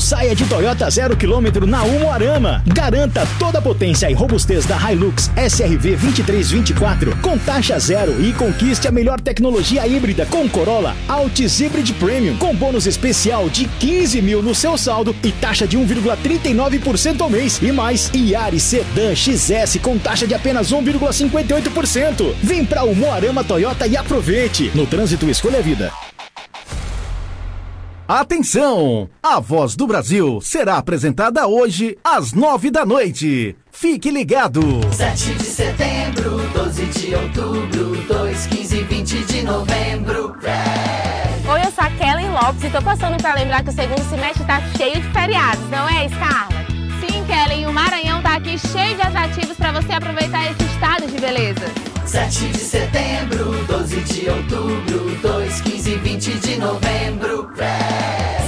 saia de Toyota zero quilômetro na Umuarama. Garanta toda a potência e robustez da Hilux SRV 2324 com taxa zero e conquiste a melhor tecnologia híbrida com Corolla Altis Hybrid Premium com bônus especial de 15 mil no seu saldo e taxa de 1,39% ao mês e mais Yaris Sedan XS com taxa de apenas 1,58%. Vem pra Umuarama Toyota e aproveite. No trânsito escolha a vida. Atenção! A Voz do Brasil será apresentada hoje às nove da noite. Fique ligado! 7 de setembro, 12 de outubro, 2, 15 e 20 de novembro. Red. Oi, eu sou a Kellen Lopes e tô passando para lembrar que o segundo semestre tá cheio de feriados, não é, Scarla? Sim, Kellen, o Maranhão tá aqui cheio de atrativos para você aproveitar esse estado de beleza. 7 de setembro, 12 de outubro, 2, 15 e 20 de novembro.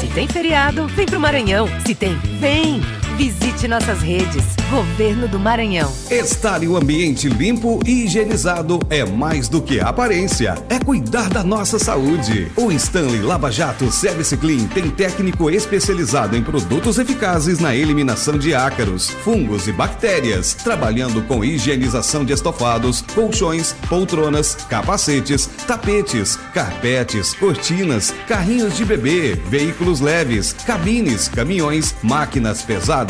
Se tem feriado, vem pro Maranhão. Se tem, vem! Visite nossas redes. Governo do Maranhão. Estar em um ambiente limpo e higienizado é mais do que aparência, é cuidar da nossa saúde. O Stanley Lava Jato Service Clean tem técnico especializado em produtos eficazes na eliminação de ácaros, fungos e bactérias, trabalhando com higienização de estofados, colchões, poltronas, capacetes, tapetes, carpetes, cortinas, carrinhos de bebê, veículos leves, cabines, caminhões, máquinas pesadas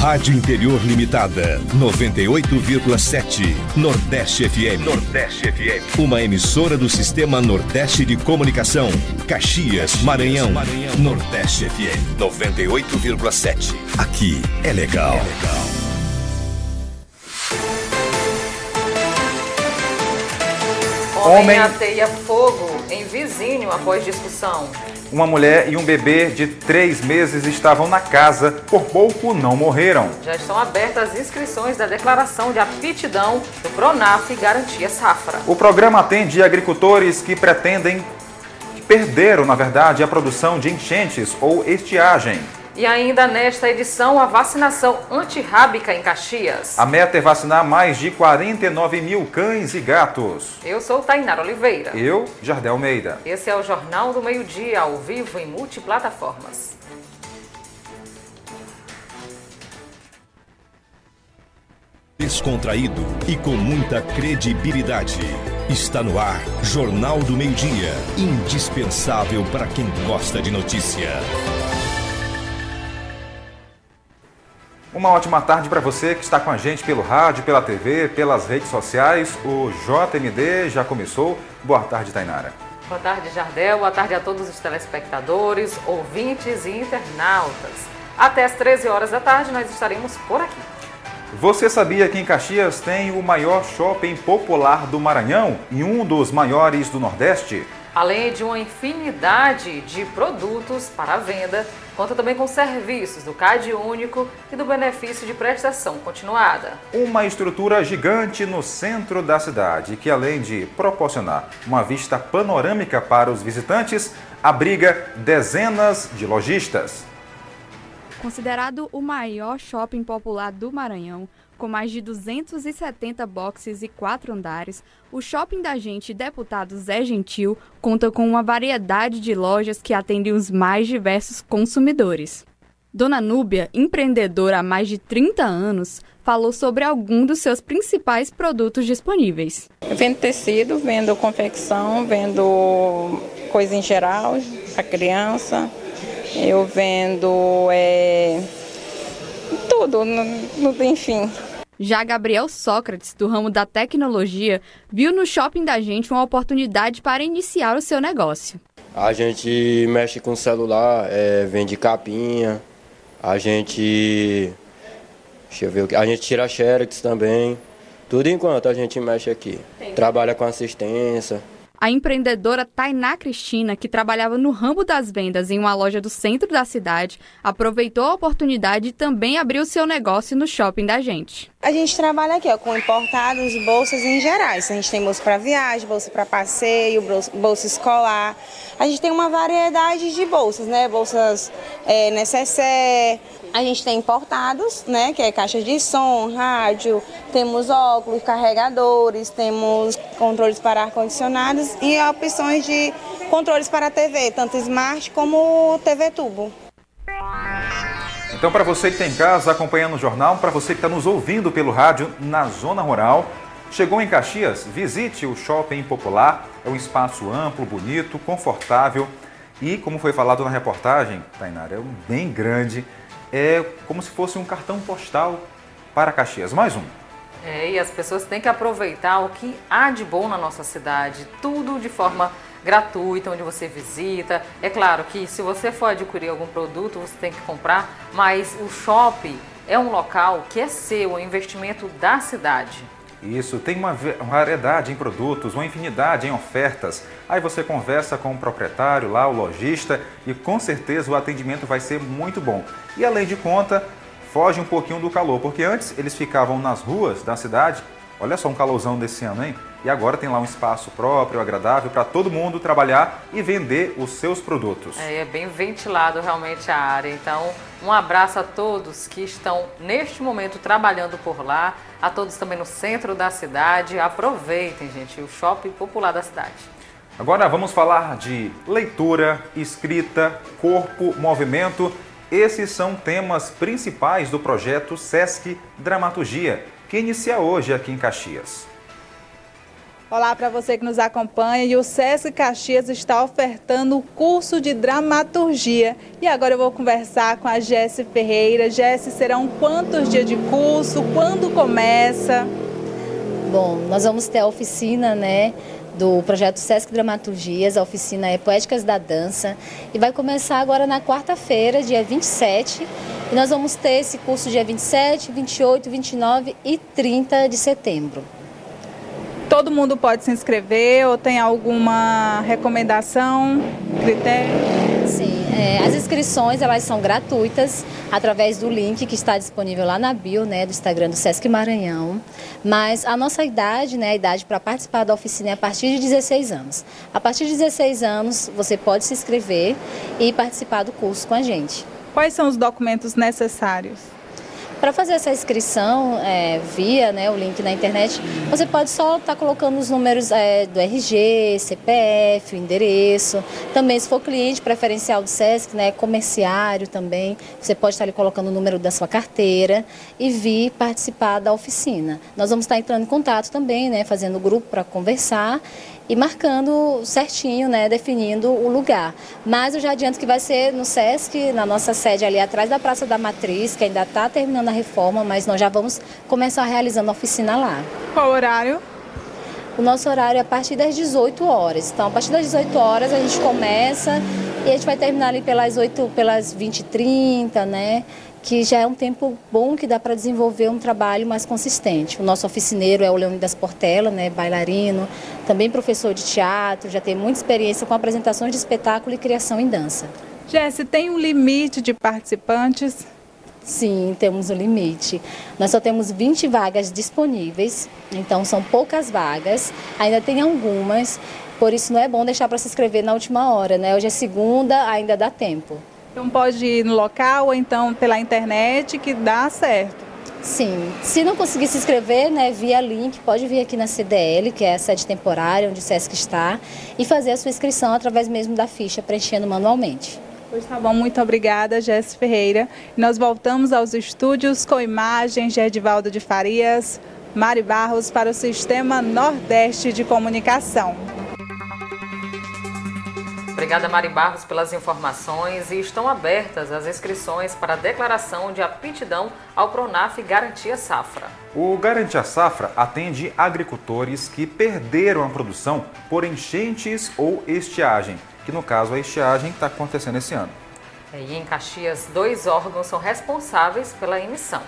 Rádio Interior Limitada, 98,7. Nordeste FM. Nordeste FM. Uma emissora do Sistema Nordeste de Comunicação. Caxias, Maranhão. Maranhão. Nordeste FM, 98,7. Aqui é legal. É legal. Homem, Homem ateia fogo em vizinho após discussão. Uma mulher e um bebê de três meses estavam na casa, por pouco não morreram. Já estão abertas as inscrições da declaração de aptidão do Pronaf Garantia Safra. O programa atende agricultores que pretendem, que perderam, na verdade, a produção de enchentes ou estiagem. E ainda nesta edição, a vacinação antirrábica em Caxias. A meta é vacinar mais de 49 mil cães e gatos. Eu sou Tainara Oliveira. Eu, Jardel Almeida. Esse é o Jornal do Meio Dia, ao vivo em multiplataformas. Descontraído e com muita credibilidade. Está no ar, Jornal do Meio Dia. Indispensável para quem gosta de notícia. Uma ótima tarde para você que está com a gente pelo rádio, pela TV, pelas redes sociais. O JMD já começou. Boa tarde, Tainara. Boa tarde, Jardel. Boa tarde a todos os telespectadores, ouvintes e internautas. Até às 13 horas da tarde nós estaremos por aqui. Você sabia que em Caxias tem o maior shopping popular do Maranhão e um dos maiores do Nordeste? Além de uma infinidade de produtos para venda, conta também com serviços do CAD único e do benefício de prestação continuada. Uma estrutura gigante no centro da cidade que, além de proporcionar uma vista panorâmica para os visitantes, abriga dezenas de lojistas. Considerado o maior shopping popular do Maranhão, com mais de 270 boxes e quatro andares, o Shopping da Gente Deputado Zé Gentil conta com uma variedade de lojas que atendem os mais diversos consumidores. Dona Núbia, empreendedora há mais de 30 anos, falou sobre alguns dos seus principais produtos disponíveis. Eu vendo tecido, vendo confecção, vendo coisa em geral para criança. Eu vendo é, tudo, enfim. Já Gabriel Sócrates, do ramo da tecnologia, viu no shopping da gente uma oportunidade para iniciar o seu negócio. A gente mexe com celular, é, vende capinha, a gente. Deixa eu ver A gente tira xerox também. Tudo enquanto a gente mexe aqui. Trabalha com assistência. A empreendedora Tainá Cristina, que trabalhava no ramo das vendas em uma loja do centro da cidade, aproveitou a oportunidade e também abriu seu negócio no shopping da gente. A gente trabalha aqui ó, com importados, bolsas em gerais. A gente tem bolsa para viagem, bolsa para passeio, bolsa escolar. A gente tem uma variedade de bolsas, né? Bolsas é, necessaire, a gente tem importados, né, que é caixa de som, rádio, temos óculos, carregadores, temos controles para ar-condicionados e opções de controles para TV, tanto smart como TV tubo. Então, para você que está em casa acompanhando o jornal, para você que está nos ouvindo pelo rádio na zona rural, chegou em Caxias, visite o Shopping Popular. É um espaço amplo, bonito, confortável e, como foi falado na reportagem, Tainara, é bem grande é como se fosse um cartão postal para Caxias. Mais um. É, e as pessoas têm que aproveitar o que há de bom na nossa cidade, tudo de forma gratuita, onde você visita. É claro que se você for adquirir algum produto, você tem que comprar, mas o shopping é um local que é seu, é um investimento da cidade. Isso, tem uma variedade em produtos, uma infinidade em ofertas. Aí você conversa com o proprietário lá, o lojista, e com certeza o atendimento vai ser muito bom. E além de conta, foge um pouquinho do calor, porque antes eles ficavam nas ruas da cidade. Olha só um calorzão desse ano, hein? E agora tem lá um espaço próprio, agradável para todo mundo trabalhar e vender os seus produtos. É, é bem ventilado realmente a área. Então, um abraço a todos que estão neste momento trabalhando por lá, a todos também no centro da cidade. Aproveitem, gente, o shopping popular da cidade. Agora vamos falar de leitura, escrita, corpo, movimento. Esses são temas principais do projeto SESC Dramaturgia, que inicia hoje aqui em Caxias. Olá para você que nos acompanha e o SESC Caxias está ofertando o curso de dramaturgia. E agora eu vou conversar com a Jéssica Ferreira. Jéssica, serão quantos dias de curso? Quando começa? Bom, nós vamos ter a oficina, né? do projeto Sesc Dramaturgias, a oficina é Poéticas da Dança, e vai começar agora na quarta-feira, dia 27, e nós vamos ter esse curso dia 27, 28, 29 e 30 de setembro. Todo mundo pode se inscrever ou tem alguma recomendação, critério? Sim, é, as inscrições elas são gratuitas através do link que está disponível lá na bio né, do Instagram do Sesc Maranhão. Mas a nossa idade, né, a idade para participar da oficina é a partir de 16 anos. A partir de 16 anos você pode se inscrever e participar do curso com a gente. Quais são os documentos necessários? Para fazer essa inscrição é, via né, o link na internet, você pode só estar tá colocando os números é, do RG, CPF, o endereço. Também, se for cliente preferencial do SESC, né, comerciário também, você pode estar ali colocando o número da sua carteira e vir participar da oficina. Nós vamos estar entrando em contato também, né, fazendo grupo para conversar e marcando certinho, né, definindo o lugar. Mas eu já adianto que vai ser no SESC, na nossa sede ali atrás da Praça da Matriz, que ainda está terminando a reforma, mas nós já vamos começar realizando a oficina lá. Qual horário? O nosso horário é a partir das 18 horas. Então, a partir das 18 horas a gente começa e a gente vai terminar ali pelas 8, pelas 20 e 30, né? Que já é um tempo bom que dá para desenvolver um trabalho mais consistente. O nosso oficineiro é o Leônidas Portela, né, bailarino, também professor de teatro, já tem muita experiência com apresentações de espetáculo e criação em dança. Jesse, tem um limite de participantes? Sim, temos um limite. Nós só temos 20 vagas disponíveis, então são poucas vagas, ainda tem algumas, por isso não é bom deixar para se inscrever na última hora, né? Hoje é segunda, ainda dá tempo. Então pode ir no local ou então pela internet que dá certo. Sim, se não conseguir se inscrever, né, via link, pode vir aqui na CDL, que é a sede temporária onde o SESC está, e fazer a sua inscrição através mesmo da ficha, preenchendo manualmente. Pois tá bom, muito obrigada, Jéssica Ferreira. Nós voltamos aos estúdios com imagens de Edivaldo de Farias, Mari Barros para o Sistema Nordeste de Comunicação. Obrigada, Mari Barros, pelas informações. E estão abertas as inscrições para a declaração de aptidão ao Pronaf Garantia Safra. O Garantia Safra atende agricultores que perderam a produção por enchentes ou estiagem, que no caso a estiagem está acontecendo esse ano. E em Caxias, dois órgãos são responsáveis pela emissão.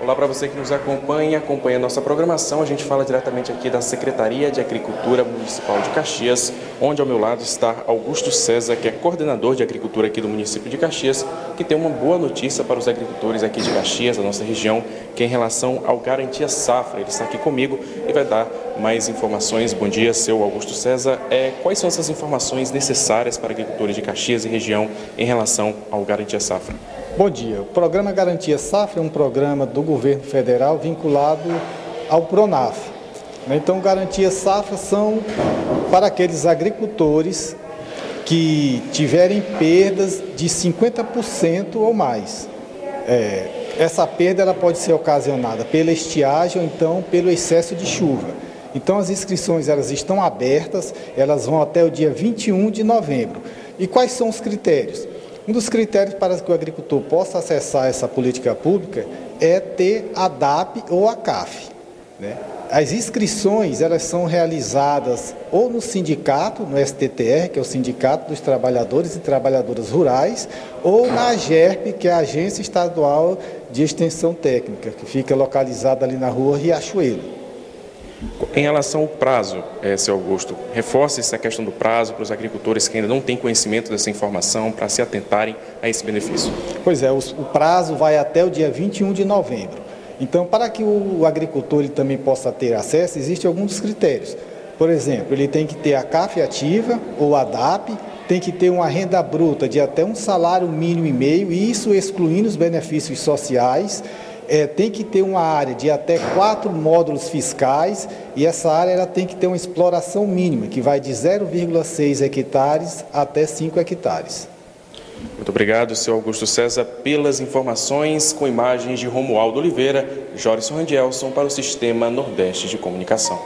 Olá para você que nos acompanha, acompanha a nossa programação. A gente fala diretamente aqui da Secretaria de Agricultura Municipal de Caxias, onde ao meu lado está Augusto César, que é coordenador de agricultura aqui do município de Caxias, que tem uma boa notícia para os agricultores aqui de Caxias, da nossa região, que é em relação ao Garantia Safra. Ele está aqui comigo e vai dar mais informações. Bom dia, seu Augusto César. É, quais são essas informações necessárias para agricultores de Caxias e região em relação ao Garantia Safra? Bom dia. O programa Garantia Safra é um programa do governo federal vinculado ao Pronaf. Então, Garantia Safra são para aqueles agricultores que tiverem perdas de 50% ou mais. É, essa perda ela pode ser ocasionada pela estiagem ou então pelo excesso de chuva. Então as inscrições elas estão abertas, elas vão até o dia 21 de novembro. E quais são os critérios? Um dos critérios para que o agricultor possa acessar essa política pública é ter a DAP ou a CAF. Né? As inscrições elas são realizadas ou no sindicato, no STTR, que é o Sindicato dos Trabalhadores e Trabalhadoras Rurais, ou na AGERP, que é a Agência Estadual de Extensão Técnica, que fica localizada ali na rua Riachuelo. Em relação ao prazo, é, seu Augusto, reforce essa questão do prazo para os agricultores que ainda não têm conhecimento dessa informação para se atentarem a esse benefício. Pois é, o, o prazo vai até o dia 21 de novembro. Então, para que o agricultor ele também possa ter acesso, existem alguns critérios. Por exemplo, ele tem que ter a CAF ativa ou a DAP, tem que ter uma renda bruta de até um salário mínimo e meio, isso excluindo os benefícios sociais é, tem que ter uma área de até quatro módulos fiscais e essa área ela tem que ter uma exploração mínima, que vai de 0,6 hectares até 5 hectares. Muito obrigado, senhor Augusto César, pelas informações com imagens de Romualdo Oliveira, Jorison Randielson para o Sistema Nordeste de Comunicação.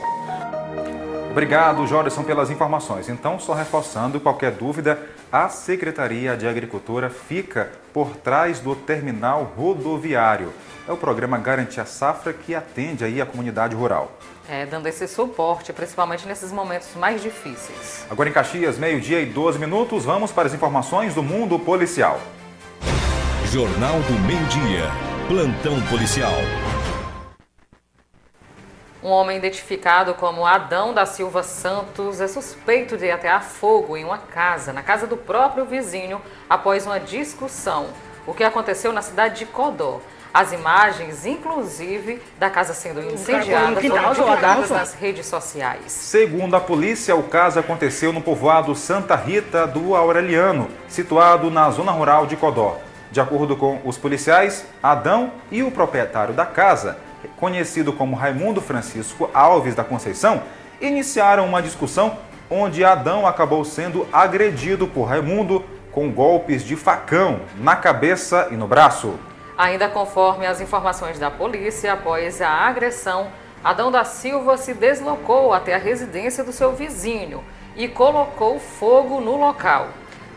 Obrigado, Jorison, pelas informações. Então, só reforçando, qualquer dúvida, a Secretaria de Agricultura fica por trás do terminal rodoviário é o programa Garantia Safra que atende aí a comunidade rural. É, dando esse suporte, principalmente nesses momentos mais difíceis. Agora em Caxias, meio-dia e 12 minutos, vamos para as informações do mundo policial. Jornal do Meio-Dia. Plantão policial. Um homem identificado como Adão da Silva Santos é suspeito de atear fogo em uma casa, na casa do próprio vizinho, após uma discussão. O que aconteceu na cidade de Codó. As imagens, inclusive, da casa sendo incendiada, foram divulgadas nas redes sociais. Segundo a polícia, o caso aconteceu no povoado Santa Rita do Aureliano, situado na zona rural de Codó. De acordo com os policiais, Adão e o proprietário da casa, conhecido como Raimundo Francisco Alves da Conceição, iniciaram uma discussão onde Adão acabou sendo agredido por Raimundo com golpes de facão na cabeça e no braço. Ainda conforme as informações da polícia, após a agressão, Adão da Silva se deslocou até a residência do seu vizinho e colocou fogo no local.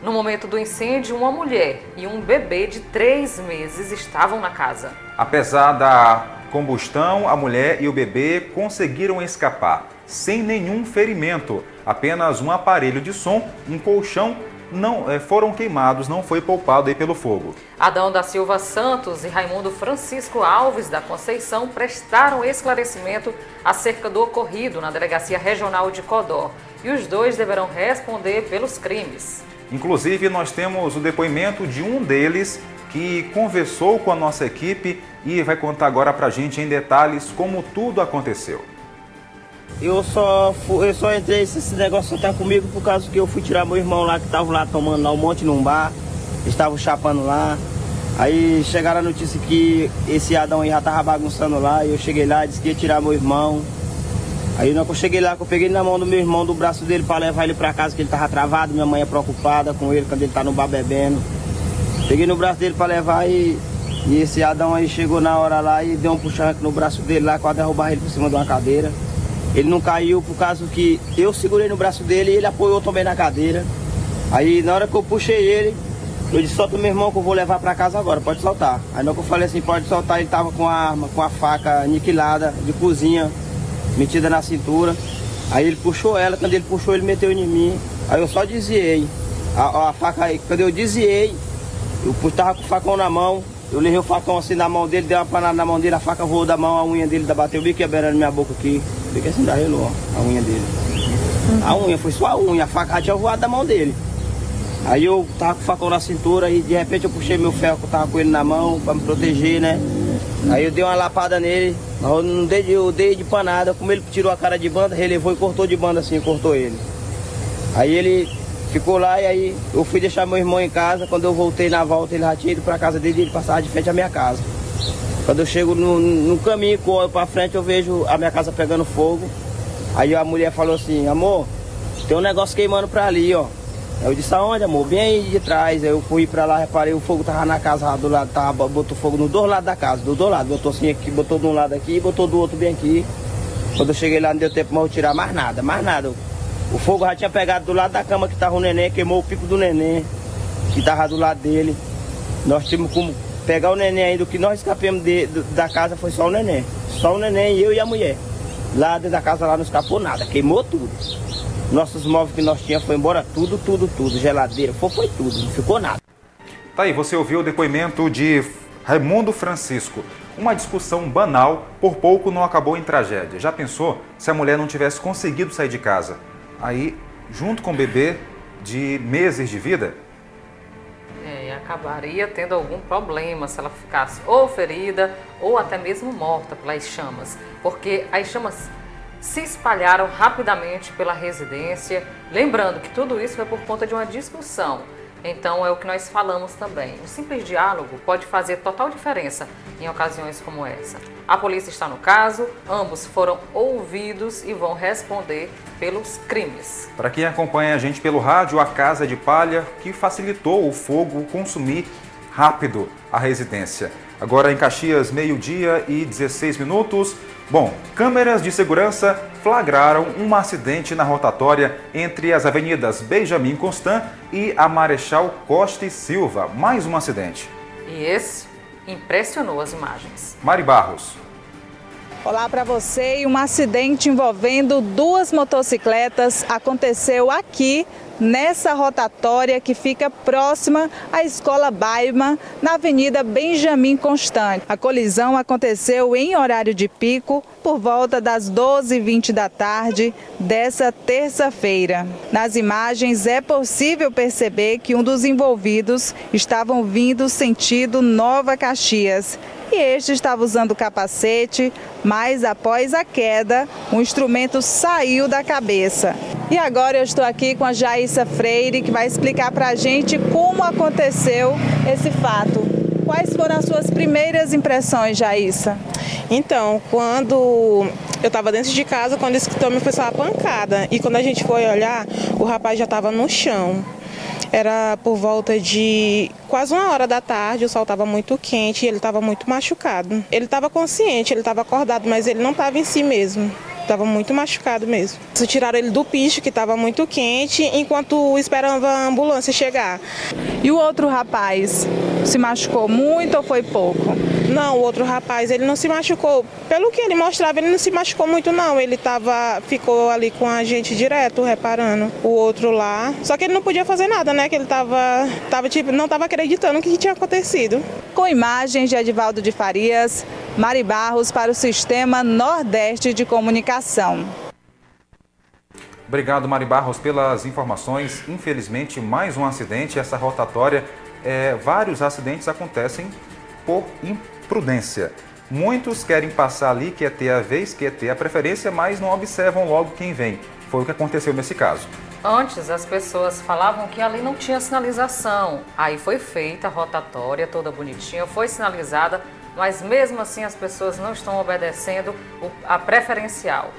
No momento do incêndio, uma mulher e um bebê de três meses estavam na casa. Apesar da combustão, a mulher e o bebê conseguiram escapar sem nenhum ferimento. Apenas um aparelho de som, um colchão não é, foram queimados, não foi poupado aí pelo fogo. Adão da Silva Santos e Raimundo Francisco Alves da Conceição prestaram esclarecimento acerca do ocorrido na Delegacia Regional de Codó e os dois deverão responder pelos crimes. Inclusive, nós temos o depoimento de um deles que conversou com a nossa equipe e vai contar agora para a gente em detalhes como tudo aconteceu. Eu só, fui, eu só entrei, esse negócio só tá comigo por causa que eu fui tirar meu irmão lá que tava lá tomando lá um monte num bar. Estavam chapando lá. Aí chegaram a notícia que esse Adão aí já tava bagunçando lá. E eu cheguei lá, disse que ia tirar meu irmão. Aí que eu cheguei lá, que eu peguei na mão do meu irmão, do braço dele para levar ele para casa, que ele tava travado. Minha mãe é preocupada com ele quando ele tá no bar bebendo. Peguei no braço dele para levar e, e esse Adão aí chegou na hora lá e deu um puxão no braço dele lá, quase derrubar ele por cima de uma cadeira. Ele não caiu por causa que eu segurei no braço dele e ele apoiou também na cadeira. Aí na hora que eu puxei ele, eu disse, solta meu irmão que eu vou levar para casa agora, pode soltar. Aí na hora que eu falei assim, pode soltar, ele tava com a arma, com a faca aniquilada de cozinha, metida na cintura. Aí ele puxou ela, quando ele puxou, ele meteu em mim. Aí eu só desviei. A, a faca aí, quando eu desviei, eu tava com o facão na mão, Eu levei o facão assim na mão dele, dei uma panada na mão dele, a faca voou da mão, a unha dele bateu bem quebrando minha boca aqui. Fiquei assim, darrelou, ó, a unha dele. A unha, foi só a unha, a faca tinha voado da mão dele. Aí eu tava com o facão na cintura e de repente eu puxei meu ferro que eu tava com ele na mão pra me proteger, né? Aí eu dei uma lapada nele, mas eu não dei, eu dei de panada, como ele tirou a cara de banda, relevou e cortou de banda assim, cortou ele. Aí ele ficou lá e aí eu fui deixar meu irmão em casa. Quando eu voltei na volta, ele já tinha ido pra casa dele e ele passava de frente à minha casa. Quando eu chego no, no caminho, corro pra frente, eu vejo a minha casa pegando fogo. Aí a mulher falou assim, amor, tem um negócio queimando pra ali, ó. Eu disse, aonde, amor? Bem aí de trás. Aí eu fui pra lá, reparei, o fogo tava na casa do lado, tava, botou fogo nos dois lados da casa, dos dois lados. Botou assim aqui, botou de um lado aqui botou do outro bem aqui. Quando eu cheguei lá, não deu tempo mais eu tirar mais nada, mais nada. O fogo já tinha pegado do lado da cama que tava o neném, queimou o pico do neném, que tava do lado dele. Nós tivemos como pegar o neném ainda, o que nós escapamos de, da casa foi só o neném. Só o neném, eu e a mulher. Lá dentro da casa lá não escapou nada, queimou tudo. Nossos móveis que nós tínhamos foi embora tudo, tudo, tudo. Geladeira, foi, foi tudo, não ficou nada. Tá aí, você ouviu o depoimento de Raimundo Francisco. Uma discussão banal, por pouco não acabou em tragédia. Já pensou se a mulher não tivesse conseguido sair de casa? Aí, junto com o bebê de meses de vida? É, acabaria tendo algum problema se ela ficasse ou ferida ou até mesmo morta pelas chamas. Porque as chamas se espalharam rapidamente pela residência. Lembrando que tudo isso foi por conta de uma discussão. Então é o que nós falamos também. O simples diálogo pode fazer total diferença em ocasiões como essa. A polícia está no caso, ambos foram ouvidos e vão responder pelos crimes. Para quem acompanha a gente pelo rádio, a Casa de Palha, que facilitou o fogo consumir rápido a residência. Agora em Caxias, meio-dia e 16 minutos. Bom, câmeras de segurança flagraram um acidente na rotatória entre as avenidas Benjamin Constant e a Marechal Costa e Silva. Mais um acidente. E esse impressionou as imagens. Mari Barros. Olá para você. Um acidente envolvendo duas motocicletas aconteceu aqui nessa rotatória que fica próxima à Escola Baima, na Avenida Benjamin Constant. A colisão aconteceu em horário de pico, por volta das 12h20 da tarde dessa terça-feira. Nas imagens é possível perceber que um dos envolvidos estavam vindo sentido Nova Caxias este estava usando capacete, mas após a queda, o instrumento saiu da cabeça. E agora eu estou aqui com a Jaissa Freire, que vai explicar para a gente como aconteceu esse fato. Quais foram as suas primeiras impressões, Jaissa? Então, quando eu estava dentro de casa, quando esse me foi só a pancada. E quando a gente foi olhar, o rapaz já estava no chão. Era por volta de quase uma hora da tarde, o sol estava muito quente e ele estava muito machucado. Ele estava consciente, ele estava acordado, mas ele não estava em si mesmo. Estava muito machucado mesmo. Tiraram ele do picho, que estava muito quente, enquanto esperava a ambulância chegar. E o outro rapaz se machucou muito ou foi pouco? Não, o outro rapaz, ele não se machucou. Pelo que ele mostrava, ele não se machucou muito não. Ele tava, ficou ali com a gente direto, reparando. O outro lá. Só que ele não podia fazer nada, né? Que ele tava, tava tipo, não estava acreditando o que tinha acontecido. Com imagens de Edivaldo de Farias, Mari Barros para o Sistema Nordeste de Comunicação. Obrigado, Mari Barros, pelas informações. Infelizmente, mais um acidente. Essa rotatória, é, vários acidentes acontecem por imprudência. Muitos querem passar ali, quer ter a vez, quer ter a preferência, mas não observam logo quem vem. Foi o que aconteceu nesse caso. Antes as pessoas falavam que ali não tinha sinalização. Aí foi feita a rotatória toda bonitinha, foi sinalizada, mas mesmo assim as pessoas não estão obedecendo a preferencial.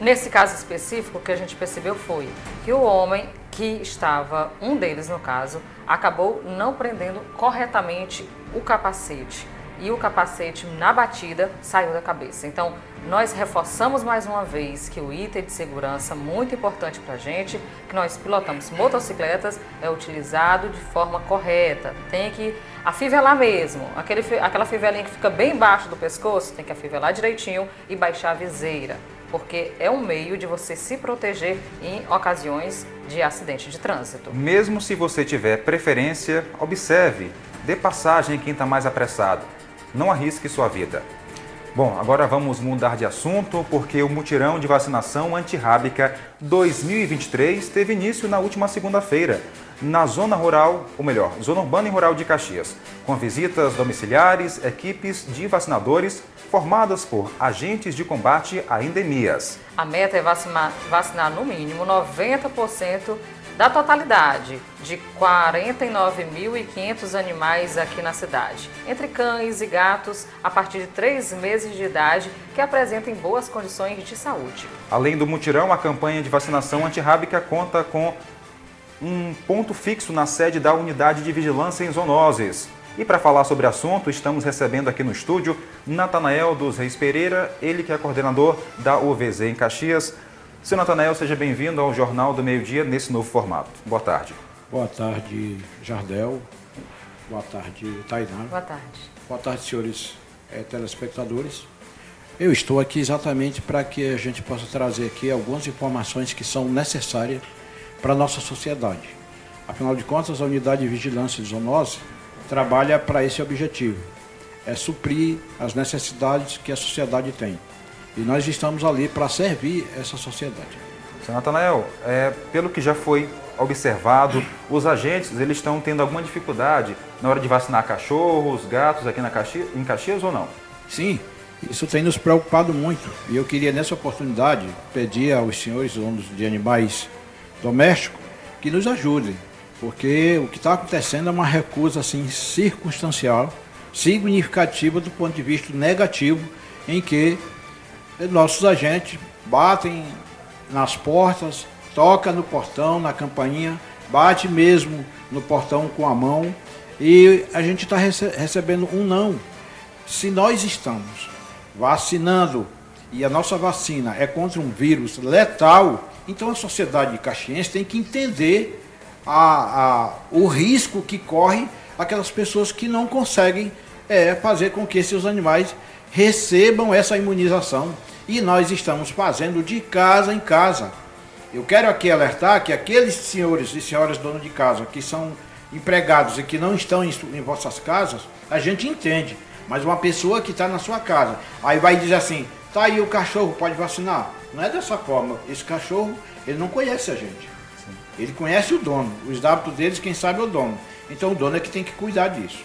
Nesse caso específico, o que a gente percebeu foi que o homem que estava, um deles no caso, acabou não prendendo corretamente o capacete e o capacete na batida saiu da cabeça. Então, nós reforçamos mais uma vez que o item de segurança muito importante para a gente, que nós pilotamos motocicletas, é utilizado de forma correta. Tem que afivelar mesmo. Aquele, aquela fivelinha que fica bem embaixo do pescoço, tem que afivelar direitinho e baixar a viseira. Porque é um meio de você se proteger em ocasiões de acidente de trânsito. Mesmo se você tiver preferência, observe dê passagem em quem está mais apressado. Não arrisque sua vida. Bom, agora vamos mudar de assunto porque o mutirão de vacinação antirrábica 2023 teve início na última segunda-feira, na zona rural, ou melhor, zona urbana e rural de Caxias, com visitas domiciliares, equipes de vacinadores formadas por agentes de combate a endemias. A meta é vacinar, vacinar no mínimo 90% da totalidade de 49.500 animais aqui na cidade, entre cães e gatos a partir de 3 meses de idade que apresentem boas condições de saúde. Além do mutirão, a campanha de vacinação antirrábica conta com um ponto fixo na sede da Unidade de Vigilância em Zoonoses. E para falar sobre o assunto, estamos recebendo aqui no estúdio Natanael dos Reis Pereira, ele que é coordenador da UVZ em Caxias. Seu Natanael, seja bem-vindo ao Jornal do Meio Dia nesse novo formato. Boa tarde. Boa tarde, Jardel. Boa tarde, Tainá. Boa tarde. Boa tarde, senhores é, telespectadores. Eu estou aqui exatamente para que a gente possa trazer aqui algumas informações que são necessárias para a nossa sociedade. Afinal de contas, a Unidade de Vigilância de Zoonose trabalha para esse objetivo, é suprir as necessidades que a sociedade tem. E nós estamos ali para servir essa sociedade. Seu Natanael, é, pelo que já foi observado, os agentes eles estão tendo alguma dificuldade na hora de vacinar cachorros, gatos aqui na Caxias, em Caxias ou não? Sim, isso tem nos preocupado muito. E eu queria nessa oportunidade pedir aos senhores donos de animais domésticos que nos ajudem, porque o que está acontecendo é uma recusa assim circunstancial, significativa do ponto de vista negativo, em que nossos agentes batem nas portas, toca no portão, na campainha, bate mesmo no portão com a mão e a gente está rece recebendo um não. Se nós estamos vacinando e a nossa vacina é contra um vírus letal, então a sociedade de caxiense tem que entender a, a, o risco que corre aquelas pessoas que não conseguem é, fazer com que esses animais recebam essa imunização e nós estamos fazendo de casa em casa. Eu quero aqui alertar que aqueles senhores e senhoras donos de casa que são empregados e que não estão em, em vossas casas, a gente entende. Mas uma pessoa que está na sua casa, aí vai dizer assim, tá aí o cachorro, pode vacinar. Não é dessa forma. Esse cachorro, ele não conhece a gente. Ele conhece o dono. Os hábitos deles, quem sabe é o dono. Então o dono é que tem que cuidar disso.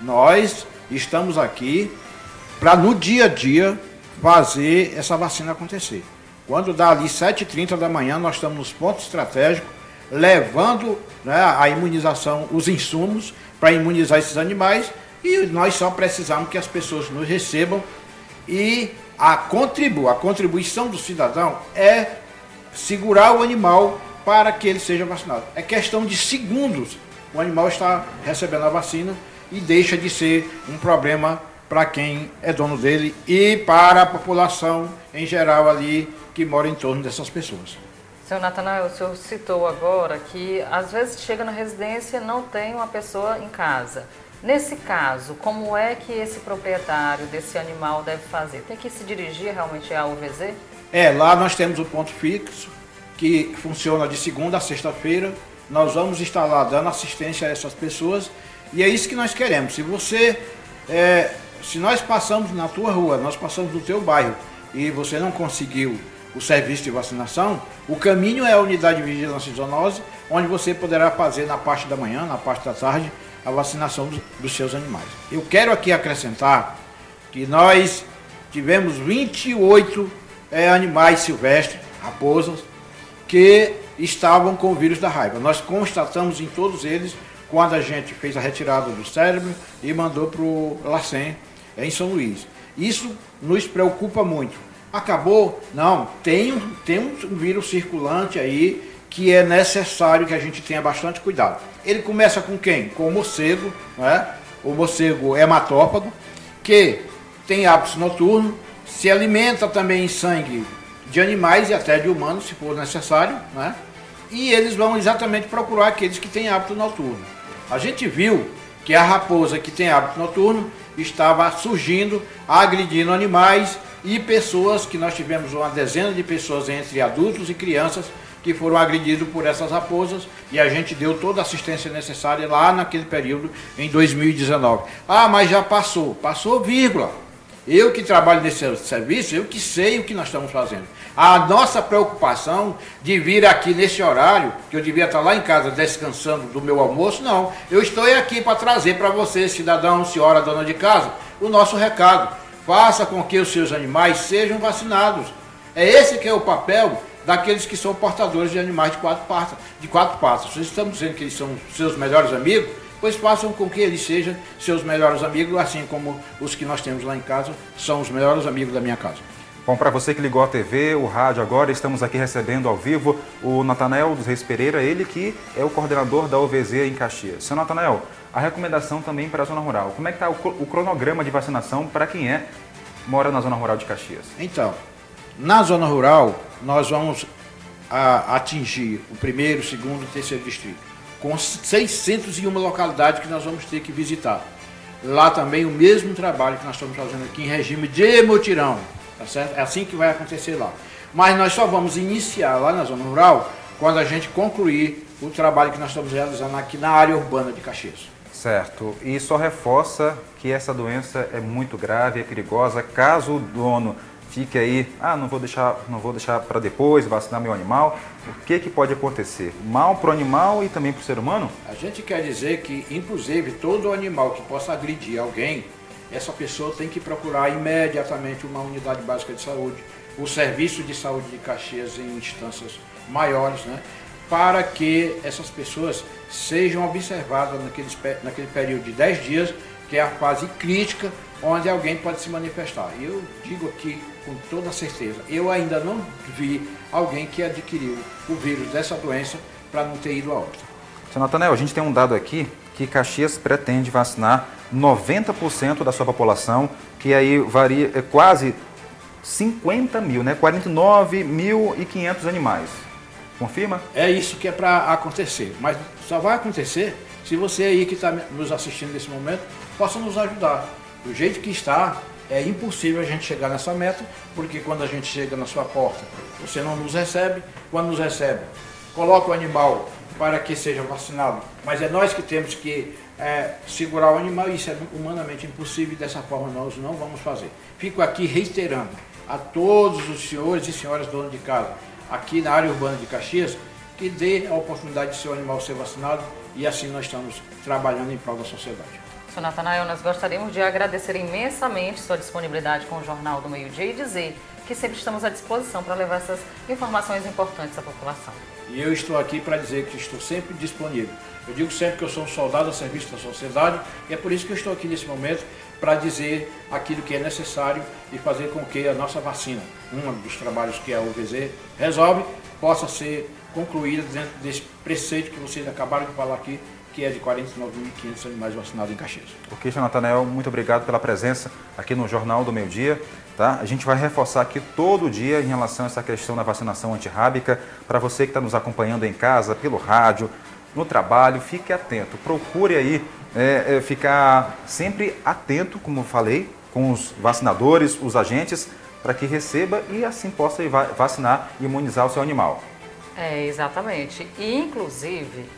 Nós estamos aqui para no dia a dia fazer essa vacina acontecer. Quando dá ali 7h30 da manhã, nós estamos nos pontos estratégicos, levando né, a imunização, os insumos para imunizar esses animais e nós só precisamos que as pessoas nos recebam e a contribu a contribuição do cidadão é segurar o animal para que ele seja vacinado. É questão de segundos. O animal está recebendo a vacina e deixa de ser um problema para quem é dono dele e para a população em geral ali que mora em torno dessas pessoas. Seu Natanael, o senhor citou agora que às vezes chega na residência e não tem uma pessoa em casa. Nesse caso, como é que esse proprietário desse animal deve fazer? Tem que se dirigir realmente à UVZ? É, lá nós temos o ponto fixo, que funciona de segunda a sexta-feira. Nós vamos estar lá dando assistência a essas pessoas e é isso que nós queremos. Se você é, se nós passamos na tua rua, nós passamos no teu bairro e você não conseguiu o serviço de vacinação, o caminho é a unidade de vigilância de zoonose, onde você poderá fazer na parte da manhã, na parte da tarde, a vacinação dos, dos seus animais. Eu quero aqui acrescentar que nós tivemos 28 é, animais silvestres, raposas, que estavam com o vírus da raiva. Nós constatamos em todos eles quando a gente fez a retirada do cérebro e mandou para o LACEN em São Luís. Isso nos preocupa muito. Acabou? Não, tem, tem um vírus circulante aí que é necessário que a gente tenha bastante cuidado. Ele começa com quem? Com o morcego, né? o morcego hematófago, que tem hábitos noturnos, se alimenta também em sangue de animais e até de humanos, se for necessário, né? e eles vão exatamente procurar aqueles que têm hábito noturno. A gente viu que a raposa que tem hábito noturno estava surgindo, agredindo animais e pessoas, que nós tivemos uma dezena de pessoas entre adultos e crianças que foram agredidos por essas raposas e a gente deu toda a assistência necessária lá naquele período em 2019. Ah, mas já passou. Passou, vírgula. Eu que trabalho nesse serviço, eu que sei o que nós estamos fazendo. A nossa preocupação de vir aqui nesse horário, que eu devia estar lá em casa descansando do meu almoço, não. Eu estou aqui para trazer para você, cidadão, senhora, dona de casa, o nosso recado. Faça com que os seus animais sejam vacinados. É esse que é o papel daqueles que são portadores de animais de quatro patas. De quatro patas. Vocês estão dizendo que eles são seus melhores amigos, pois façam com que eles sejam seus melhores amigos, assim como os que nós temos lá em casa são os melhores amigos da minha casa. Bom, para você que ligou a TV, o rádio agora, estamos aqui recebendo ao vivo o Natanael dos Reis Pereira, ele que é o coordenador da OVZ em Caxias. Seu Natanael, a recomendação também para a zona rural. Como é que está o cronograma de vacinação para quem é mora na zona rural de Caxias? Então, na zona rural, nós vamos a, atingir o primeiro, segundo e terceiro distrito com 601 localidades que nós vamos ter que visitar. Lá também o mesmo trabalho que nós estamos fazendo aqui em regime de mutirão, tá certo? É assim que vai acontecer lá. Mas nós só vamos iniciar lá na zona rural quando a gente concluir o trabalho que nós estamos realizando aqui na área urbana de Caxias. Certo. E só reforça que essa doença é muito grave, é perigosa. Caso o dono fique aí, ah, não vou deixar, não vou deixar para depois vacinar meu animal. O que que pode acontecer? Mal para o animal e também para o ser humano? A gente quer dizer que, inclusive, todo animal que possa agredir alguém, essa pessoa tem que procurar imediatamente uma unidade básica de saúde, o serviço de saúde de Caxias em instâncias maiores, né? Para que essas pessoas sejam observadas naquele, naquele período de 10 dias, que é a fase crítica, onde alguém pode se manifestar. Eu digo aqui com toda certeza. Eu ainda não vi alguém que adquiriu o vírus dessa doença para não ter ido a óbito. Seu Natanel, a gente tem um dado aqui que Caxias pretende vacinar 90% da sua população, que aí varia é quase 50 mil, né? 49.500 animais. Confirma? É isso que é para acontecer, mas só vai acontecer se você aí que está nos assistindo nesse momento possa nos ajudar. Do jeito que está, é impossível a gente chegar nessa meta, porque quando a gente chega na sua porta, você não nos recebe, quando nos recebe, coloca o animal para que seja vacinado, mas é nós que temos que é, segurar o animal e isso é humanamente impossível e dessa forma nós não vamos fazer. Fico aqui reiterando a todos os senhores e senhoras donos de casa, aqui na área urbana de Caxias, que dê a oportunidade de seu animal ser vacinado e assim nós estamos trabalhando em prol da sociedade. Sr. Natanael, nós gostaríamos de agradecer imensamente sua disponibilidade com o Jornal do Meio Dia e dizer que sempre estamos à disposição para levar essas informações importantes à população. E eu estou aqui para dizer que estou sempre disponível. Eu digo sempre que eu sou um soldado a serviço da sociedade e é por isso que eu estou aqui nesse momento para dizer aquilo que é necessário e fazer com que a nossa vacina, um dos trabalhos que a UVZ resolve, possa ser concluída dentro desse preceito que vocês acabaram de falar aqui, que é de 49.500 animais vacinados em Caxias. Ok, senhor Nathanael, muito obrigado pela presença aqui no Jornal do Meio Dia. Tá? A gente vai reforçar aqui todo dia em relação a essa questão da vacinação antirrábica. Para você que está nos acompanhando em casa, pelo rádio, no trabalho, fique atento. Procure aí é, é, ficar sempre atento, como eu falei, com os vacinadores, os agentes, para que receba e assim possa vacinar e imunizar o seu animal. É, exatamente. E, inclusive,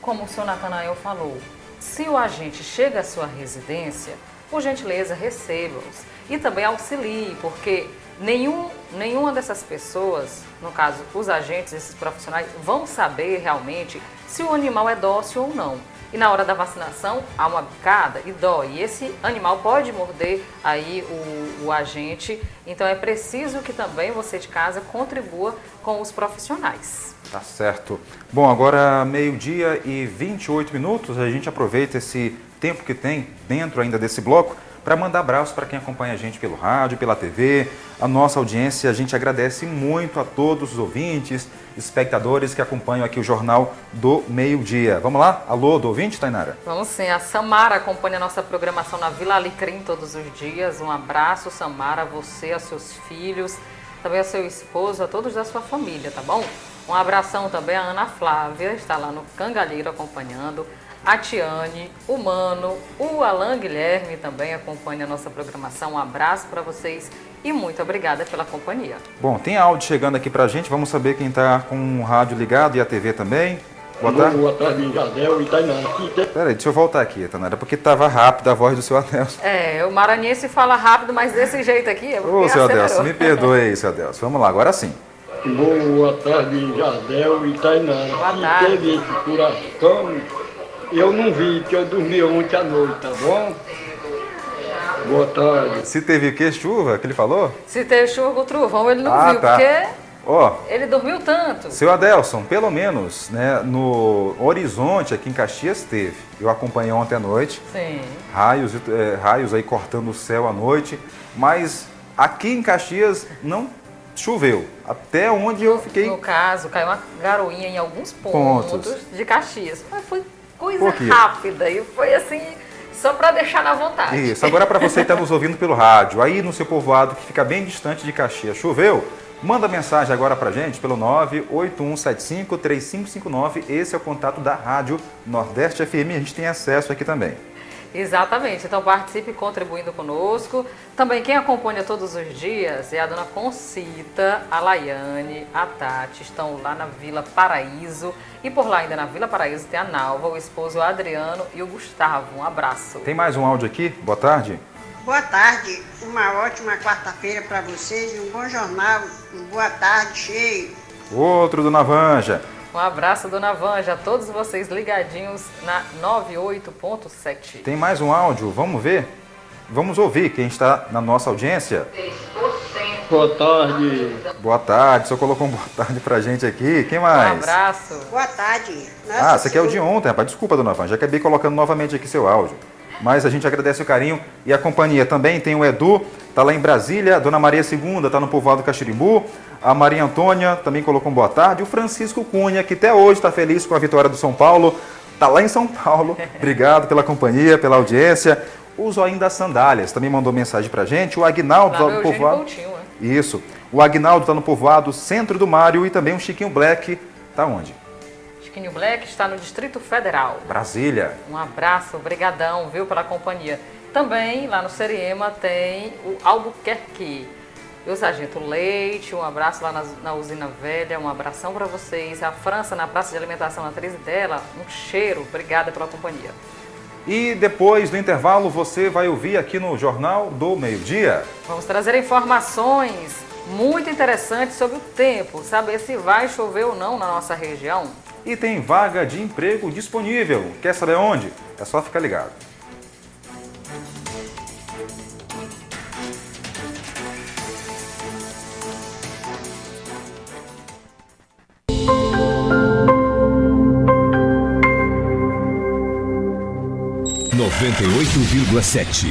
como o senhor Natanael falou, se o agente chega à sua residência, por gentileza, receba-os. E também auxilie, porque nenhum, nenhuma dessas pessoas, no caso os agentes, esses profissionais, vão saber realmente se o animal é dócil ou não. E na hora da vacinação há uma bicada e dói. E esse animal pode morder aí o, o agente. Então é preciso que também você de casa contribua com os profissionais. Tá certo. Bom, agora meio-dia e 28 minutos, a gente aproveita esse tempo que tem dentro ainda desse bloco para mandar abraços para quem acompanha a gente pelo rádio, pela TV, a nossa audiência. A gente agradece muito a todos os ouvintes, espectadores que acompanham aqui o Jornal do Meio Dia. Vamos lá? Alô, do ouvinte, Tainara? Vamos sim. A Samara acompanha a nossa programação na Vila Alecrim todos os dias. Um abraço, Samara, a você, a seus filhos, também a seu esposo, a todos da sua família, tá bom? Um abração também a Ana Flávia, está lá no Cangalheiro acompanhando. A Tiane, o Mano, o Alan Guilherme também acompanha a nossa programação. Um abraço para vocês e muito obrigada pela companhia. Bom, tem áudio chegando aqui pra gente, vamos saber quem tá com o rádio ligado e a TV também. Boa tarde. Boa tarde, Jardel e Tainá. Peraí, deixa eu voltar aqui, Tanara, porque tava rápido a voz do seu Adelson. É, o maranhense fala rápido, mas desse jeito aqui é Ô, seu Adelson, me perdoe aí, seu Adelson. Vamos lá, agora sim. Boa tarde, Jardel e Tainá. Boa tarde. teve esse furacão, eu não vi, que eu dormi ontem à noite, tá bom? Boa tarde. Se teve o que? Chuva, que ele falou? Se teve chuva com trovão, ele não Ah, viu, tá. porque Ó, ele dormiu tanto. seu Adelson, pelo menos, né, no Horizonte, aqui em Caxias, teve. Eu acompanhei ontem à noite. Sim. raios, eh, raios aí cortando o céu à noite, mas aqui em Caxias não choveu. Até onde eu fiquei. No caso, caiu uma garoinha em alguns Pontos. pontos, de Caxias. Mas foi coisa quê? rápida e foi assim, só para deixar na vontade. Isso, agora para você que está nos ouvindo pelo rádio, aí no seu povoado que fica bem distante de Caxias, choveu? Manda mensagem agora pra gente pelo 981753559. Esse é o contato da Rádio Nordeste FM. A gente tem acesso aqui também. Exatamente. Então participe contribuindo conosco. Também quem acompanha todos os dias é a dona Concita, a Laiane, a Tati, estão lá na Vila Paraíso. E por lá ainda na Vila Paraíso tem a Nalva, o esposo Adriano e o Gustavo. Um abraço. Tem mais um áudio aqui? Boa tarde. Boa tarde, uma ótima quarta-feira para vocês, um bom jornal, um boa tarde cheio. Outro do Navanja. Um abraço, dona Vanja, a todos vocês ligadinhos na 98.7. Tem mais um áudio? Vamos ver? Vamos ouvir quem está na nossa audiência. Boa tarde. Boa tarde, só colocou um boa tarde pra gente aqui. Quem Um mais? abraço. Boa tarde. Ah, esse aqui é o de ontem, rapaz. Desculpa, dona Van, já acabei colocando novamente aqui seu áudio. Mas a gente agradece o carinho e a companhia. Também tem o Edu, tá lá em Brasília, a Dona Maria II, tá no povoado Caxirimbu. A Maria Antônia também colocou um boa tarde. O Francisco Cunha, que até hoje está feliz com a vitória do São Paulo, tá lá em São Paulo. Obrigado pela companhia, pela audiência. O Zoinho das Sandálias também mandou mensagem pra gente. O Agnaldo Lá tá no povoado. Coutinho, né? Isso. O Agnaldo tá no povoado Centro do Mário e também o Chiquinho Black tá onde? Chiquinho Black está no Distrito Federal. Brasília. Um abraço, brigadão, viu, pela companhia. Também lá no Seriema tem o Albuquerque. E o Sargento Leite, um abraço lá na, na Usina Velha, um abração para vocês. A França na Praça de Alimentação na 13 dela, um cheiro, obrigada pela companhia. E depois do intervalo você vai ouvir aqui no Jornal do Meio-Dia. Vamos trazer informações muito interessantes sobre o tempo, saber se vai chover ou não na nossa região. E tem vaga de emprego disponível. Quer saber onde? É só ficar ligado. Noventa e oito vírgula sete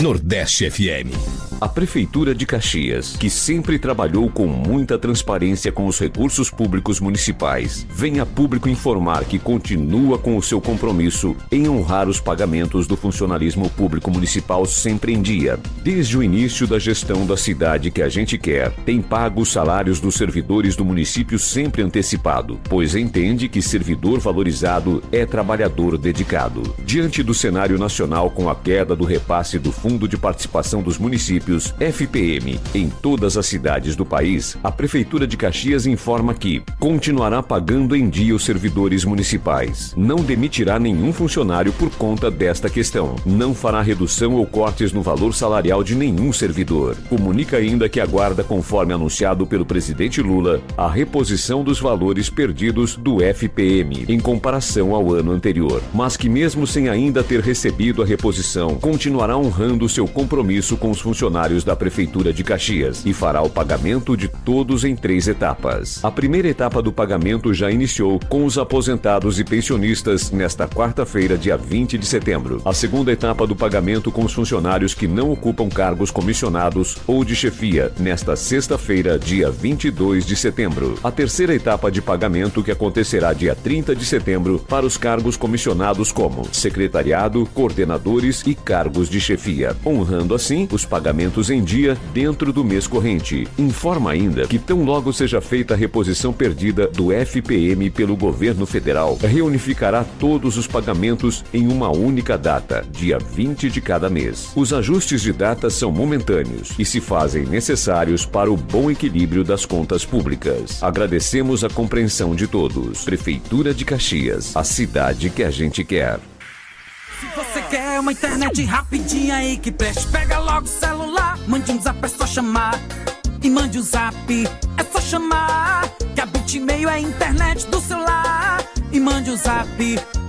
Nordeste FM. A Prefeitura de Caxias, que sempre trabalhou com muita transparência com os recursos públicos municipais, vem a público informar que continua com o seu compromisso em honrar os pagamentos do funcionalismo público municipal sempre em dia. Desde o início da gestão da cidade que a gente quer, tem pago os salários dos servidores do município sempre antecipado, pois entende que servidor valorizado é trabalhador dedicado. Diante do cenário nacional com a queda do repasse do Fundo de Participação dos Municípios, FPM, em todas as cidades do país, a Prefeitura de Caxias informa que continuará pagando em dia os servidores municipais. Não demitirá nenhum funcionário por conta desta questão. Não fará redução ou cortes no valor salarial de nenhum servidor. Comunica ainda que aguarda, conforme anunciado pelo presidente Lula, a reposição dos valores perdidos do FPM em comparação ao ano anterior, mas que mesmo sem ainda ter recebido a reposição, continuará honrando seu compromisso com os funcionários da Prefeitura de Caxias e fará o pagamento de todos em três etapas. A primeira etapa do pagamento já iniciou com os aposentados e pensionistas nesta quarta-feira, dia 20 de setembro. A segunda etapa do pagamento com os funcionários que não ocupam cargos comissionados ou de chefia nesta sexta-feira, dia 22 de setembro. A terceira etapa de pagamento que acontecerá dia 30 de setembro para os cargos comissionados como secretariado, coordenadores e cargos de chefia, honrando assim os pagamentos pagamentos em dia dentro do mês corrente. Informa ainda que tão logo seja feita a reposição perdida do FPM pelo governo federal, reunificará todos os pagamentos em uma única data, dia 20 de cada mês. Os ajustes de datas são momentâneos e se fazem necessários para o bom equilíbrio das contas públicas. Agradecemos a compreensão de todos. Prefeitura de Caxias, a cidade que a gente quer. Se você quer uma internet rapidinha aí que preste, pega logo o celular, mande um zap, é só chamar. E mande um zap, é só chamar. Que a Bitmail é a internet do celular. E mande um zap,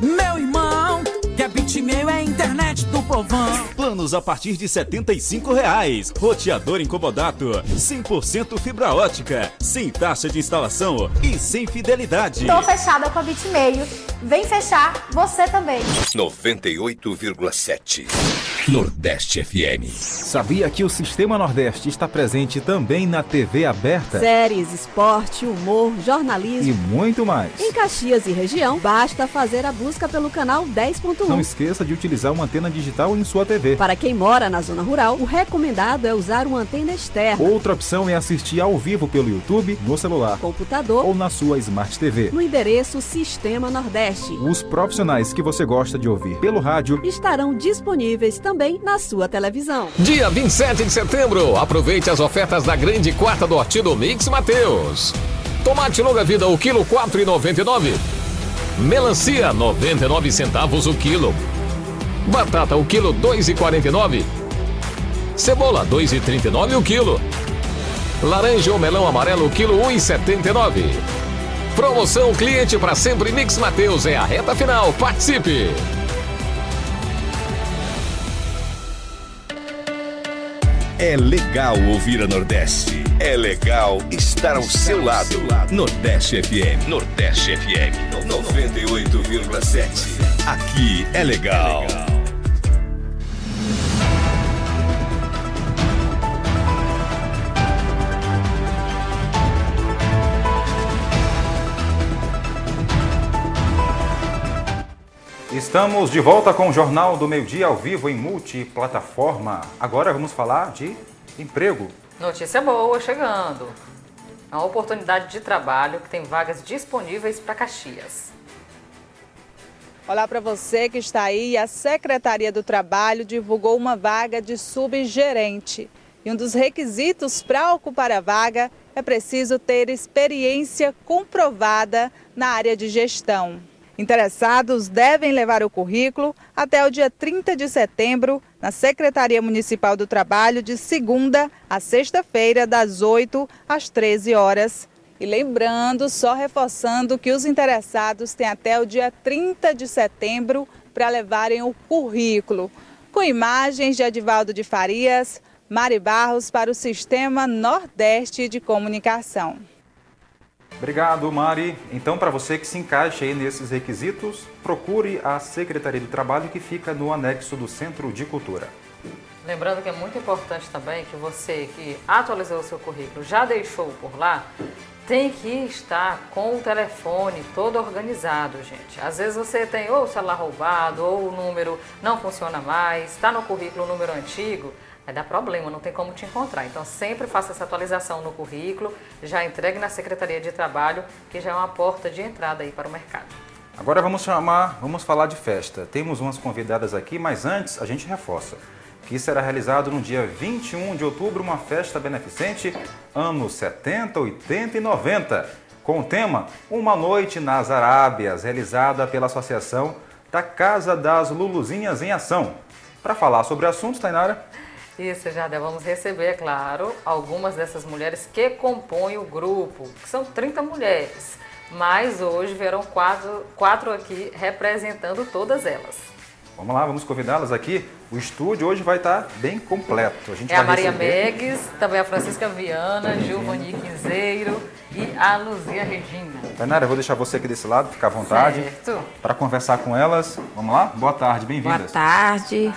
meu irmão. Que a Bitmail é a internet do povão. Planos a partir de 75 reais. Roteador incomodato. 100% fibra ótica. Sem taxa de instalação e sem fidelidade. Tô fechada com a Bitmail. Vem fechar você também. 98,7 Nordeste FM. Sabia que o Sistema Nordeste está presente também na TV aberta? Séries, esporte, humor, jornalismo e muito mais. Em Caxias e região, basta fazer a busca pelo canal 10.1. Não esqueça de utilizar uma antena digital em sua TV. Para quem mora na zona rural, o recomendado é usar uma antena externa. Outra opção é assistir ao vivo pelo YouTube, no celular, computador ou na sua Smart TV. No endereço Sistema Nordeste. Os profissionais que você gosta de ouvir pelo rádio estarão disponíveis também na sua televisão. Dia 27 de setembro, aproveite as ofertas da grande quarta do Horti do Mix Mateus. Tomate longa vida o quilo 4,99. Melancia 99 centavos o quilo. Batata o quilo 2,49. Cebola 2,39 o quilo. Laranja ou melão amarelo o quilo 1,79. Promoção cliente para sempre Mix Mateus é a reta final. Participe! É legal ouvir a Nordeste. É legal estar ao seu lado. Nordeste FM. Nordeste FM. 98,7. Aqui é legal. Estamos de volta com o Jornal do Meio Dia ao vivo em multiplataforma. Agora vamos falar de emprego. Notícia boa chegando. É uma oportunidade de trabalho que tem vagas disponíveis para Caxias. Olá para você que está aí. A Secretaria do Trabalho divulgou uma vaga de subgerente. E um dos requisitos para ocupar a vaga é preciso ter experiência comprovada na área de gestão. Interessados devem levar o currículo até o dia 30 de setembro na Secretaria Municipal do Trabalho, de segunda a sexta-feira, das 8 às 13 horas. E lembrando, só reforçando que os interessados têm até o dia 30 de setembro para levarem o currículo, com imagens de Adivaldo de Farias, Mari Barros para o Sistema Nordeste de Comunicação. Obrigado, Mari. Então, para você que se encaixa aí nesses requisitos, procure a Secretaria do Trabalho que fica no anexo do Centro de Cultura. Lembrando que é muito importante também que você que atualizou o seu currículo, já deixou por lá, tem que estar com o telefone todo organizado, gente. Às vezes você tem ou o celular roubado, ou o número não funciona mais, está no currículo o número antigo vai dar problema, não tem como te encontrar. Então sempre faça essa atualização no currículo, já entregue na Secretaria de Trabalho, que já é uma porta de entrada aí para o mercado. Agora vamos chamar, vamos falar de festa. Temos umas convidadas aqui, mas antes a gente reforça que será realizado no dia 21 de outubro uma festa beneficente anos 70, 80 e 90, com o tema Uma Noite nas Arábias, realizada pela Associação da Casa das Luluzinhas em Ação. Para falar sobre o assunto, Tainara, isso, Jadé, vamos receber, é claro, algumas dessas mulheres que compõem o grupo, que são 30 mulheres, mas hoje verão quatro, quatro aqui representando todas elas. Vamos lá, vamos convidá-las aqui. O estúdio hoje vai estar bem completo. A gente é a Maria receber... Megues, também a Francisca Viana, Giovanni Quinzeiro e a Luzia Regina. Tainara, eu vou deixar você aqui desse lado, ficar à vontade. Certo. Para conversar com elas. Vamos lá? Boa tarde, bem-vindas. Boa tarde.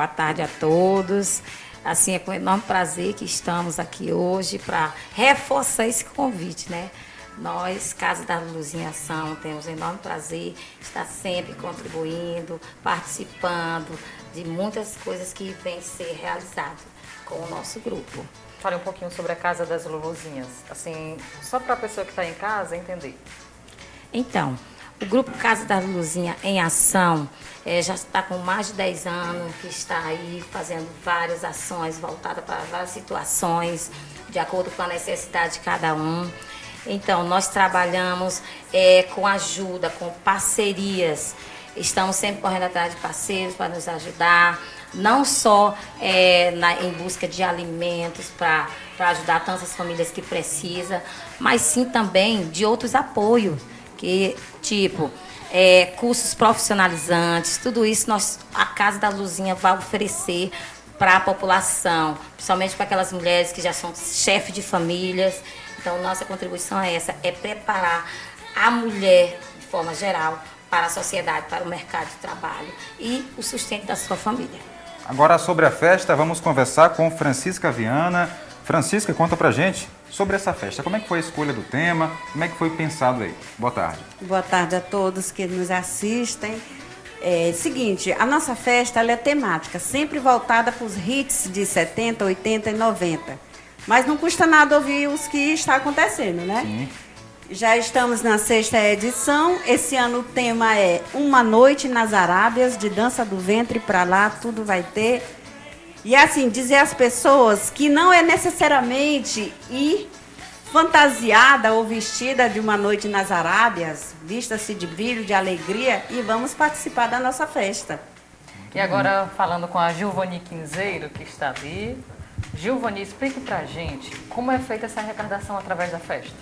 Boa tarde a todos. Assim, é com enorme prazer que estamos aqui hoje para reforçar esse convite, né? Nós, Casa da Luzinha Ação, temos um enorme prazer de estar sempre contribuindo, participando de muitas coisas que vêm ser realizadas com o nosso grupo. Fale um pouquinho sobre a Casa das Luluzinhas, assim, só para a pessoa que está em casa entender. Então, o Grupo Casa da Luzinha em Ação é, já está com mais de 10 anos, que está aí fazendo várias ações voltadas para várias situações, de acordo com a necessidade de cada um. Então, nós trabalhamos é, com ajuda, com parcerias. Estamos sempre correndo atrás de parceiros para nos ajudar, não só é, na, em busca de alimentos para ajudar tantas famílias que precisam, mas sim também de outros apoios que tipo é, cursos profissionalizantes, tudo isso nós, a Casa da Luzinha vai oferecer para a população, principalmente para aquelas mulheres que já são chefes de famílias. Então, nossa contribuição é essa, é preparar a mulher, de forma geral, para a sociedade, para o mercado de trabalho e o sustento da sua família. Agora, sobre a festa, vamos conversar com Francisca Viana. Francisca, conta pra gente sobre essa festa. Como é que foi a escolha do tema? Como é que foi pensado aí? Boa tarde. Boa tarde a todos que nos assistem. É seguinte, a nossa festa é temática, sempre voltada para os hits de 70, 80 e 90. Mas não custa nada ouvir os que está acontecendo, né? Sim. Já estamos na sexta edição. Esse ano o tema é Uma Noite nas Arábias, de dança do ventre para lá, tudo vai ter. E assim, dizer às pessoas que não é necessariamente ir fantasiada ou vestida de uma noite nas Arábias, vista-se de brilho, de alegria e vamos participar da nossa festa. E agora falando com a Gilvani Quinzeiro, que está ali. Gilvani, explique pra gente como é feita essa arrecadação através da festa.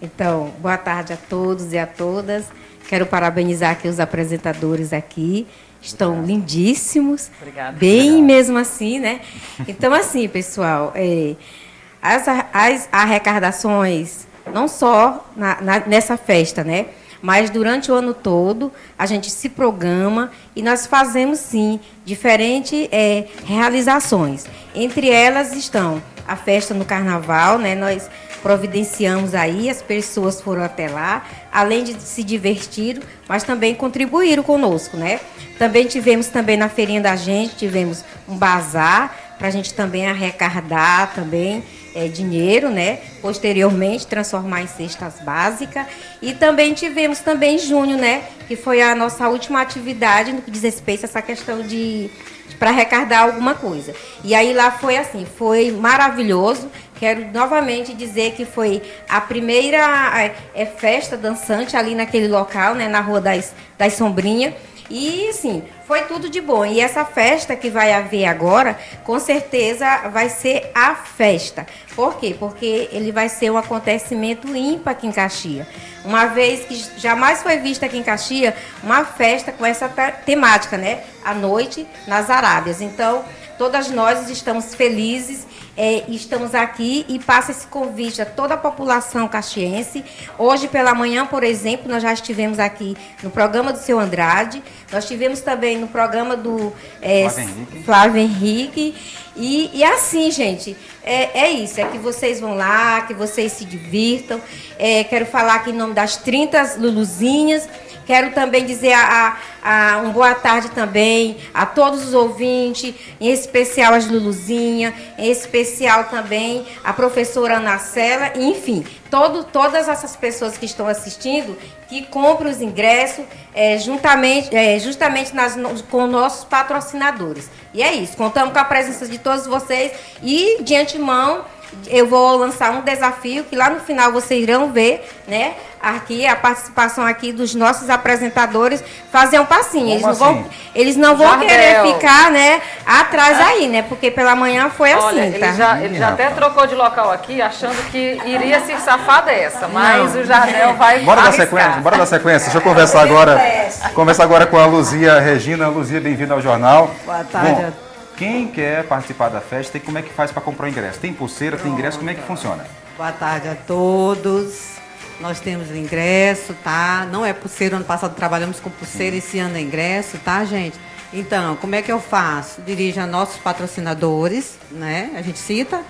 Então, boa tarde a todos e a todas. Quero parabenizar aqui os apresentadores aqui estão Obrigado. lindíssimos. Obrigada. Bem Obrigado. mesmo assim, né? Então, assim, pessoal, é, as, as arrecadações, não só na, na, nessa festa, né? Mas durante o ano todo, a gente se programa e nós fazemos, sim, diferentes é, realizações. Entre elas estão a festa no carnaval, né? Nós providenciamos aí, as pessoas foram até lá, além de se divertir, mas também contribuíram conosco, né? Também tivemos também na feirinha da gente, tivemos um bazar para a gente também arrecadar também é, dinheiro, né? Posteriormente transformar em cestas básicas e também tivemos também em junho, né? Que foi a nossa última atividade no que diz respeito a essa questão de para arrecadar alguma coisa. E aí lá foi assim, foi maravilhoso. Quero novamente dizer que foi a primeira é, é, festa dançante ali naquele local, né, na Rua das, das Sombrinhas. E sim, foi tudo de bom. E essa festa que vai haver agora, com certeza vai ser a festa. Por quê? Porque ele vai ser um acontecimento ímpar aqui em Caxias. Uma vez que jamais foi vista aqui em Caxias uma festa com essa temática, né? A noite nas Arábias. Então, todas nós estamos felizes é, estamos aqui e passa esse convite a toda a população caxiense. Hoje pela manhã, por exemplo, nós já estivemos aqui no programa do seu Andrade, nós estivemos também no programa do é, Flávio Henrique. Flávio Henrique. E, e assim, gente, é, é, isso, é que vocês vão lá, que vocês se divirtam. É, quero falar aqui em nome das 30 Luluzinhas Quero também dizer a, a, a um boa tarde também a todos os ouvintes, em especial as Luluzinha, em especial também a professora Ana Cela, enfim, todo, todas essas pessoas que estão assistindo, que compram os ingressos é, juntamente, é, justamente nas, com nossos patrocinadores. E é isso, contamos com a presença de todos vocês e, de antemão, eu vou lançar um desafio que lá no final vocês irão ver, né? Aqui a participação aqui dos nossos apresentadores fazer um passinho. eles não assim? vão, eles não vão querer ficar, né, atrás aí, né? Porque pela manhã foi Olha, assim, tá? Ele já, ele já até trocou de local aqui, achando que iria se safar dessa, mas não. o Jardel vai Bora dar sequência, bora dar sequência. Deixa eu conversar agora. Conversar agora com a Luzia Regina. Luzia, bem-vinda ao jornal. Boa tarde. Bom, quem quer participar da festa e como é que faz para comprar o ingresso? Tem pulseira, Pronto. tem ingresso, como é que funciona? Boa tarde a todos. Nós temos o ingresso, tá? Não é pulseira, ano passado trabalhamos com pulseira, esse ano é ingresso, tá, gente? Então, como é que eu faço? Dirijo a nossos patrocinadores, né? A gente cita?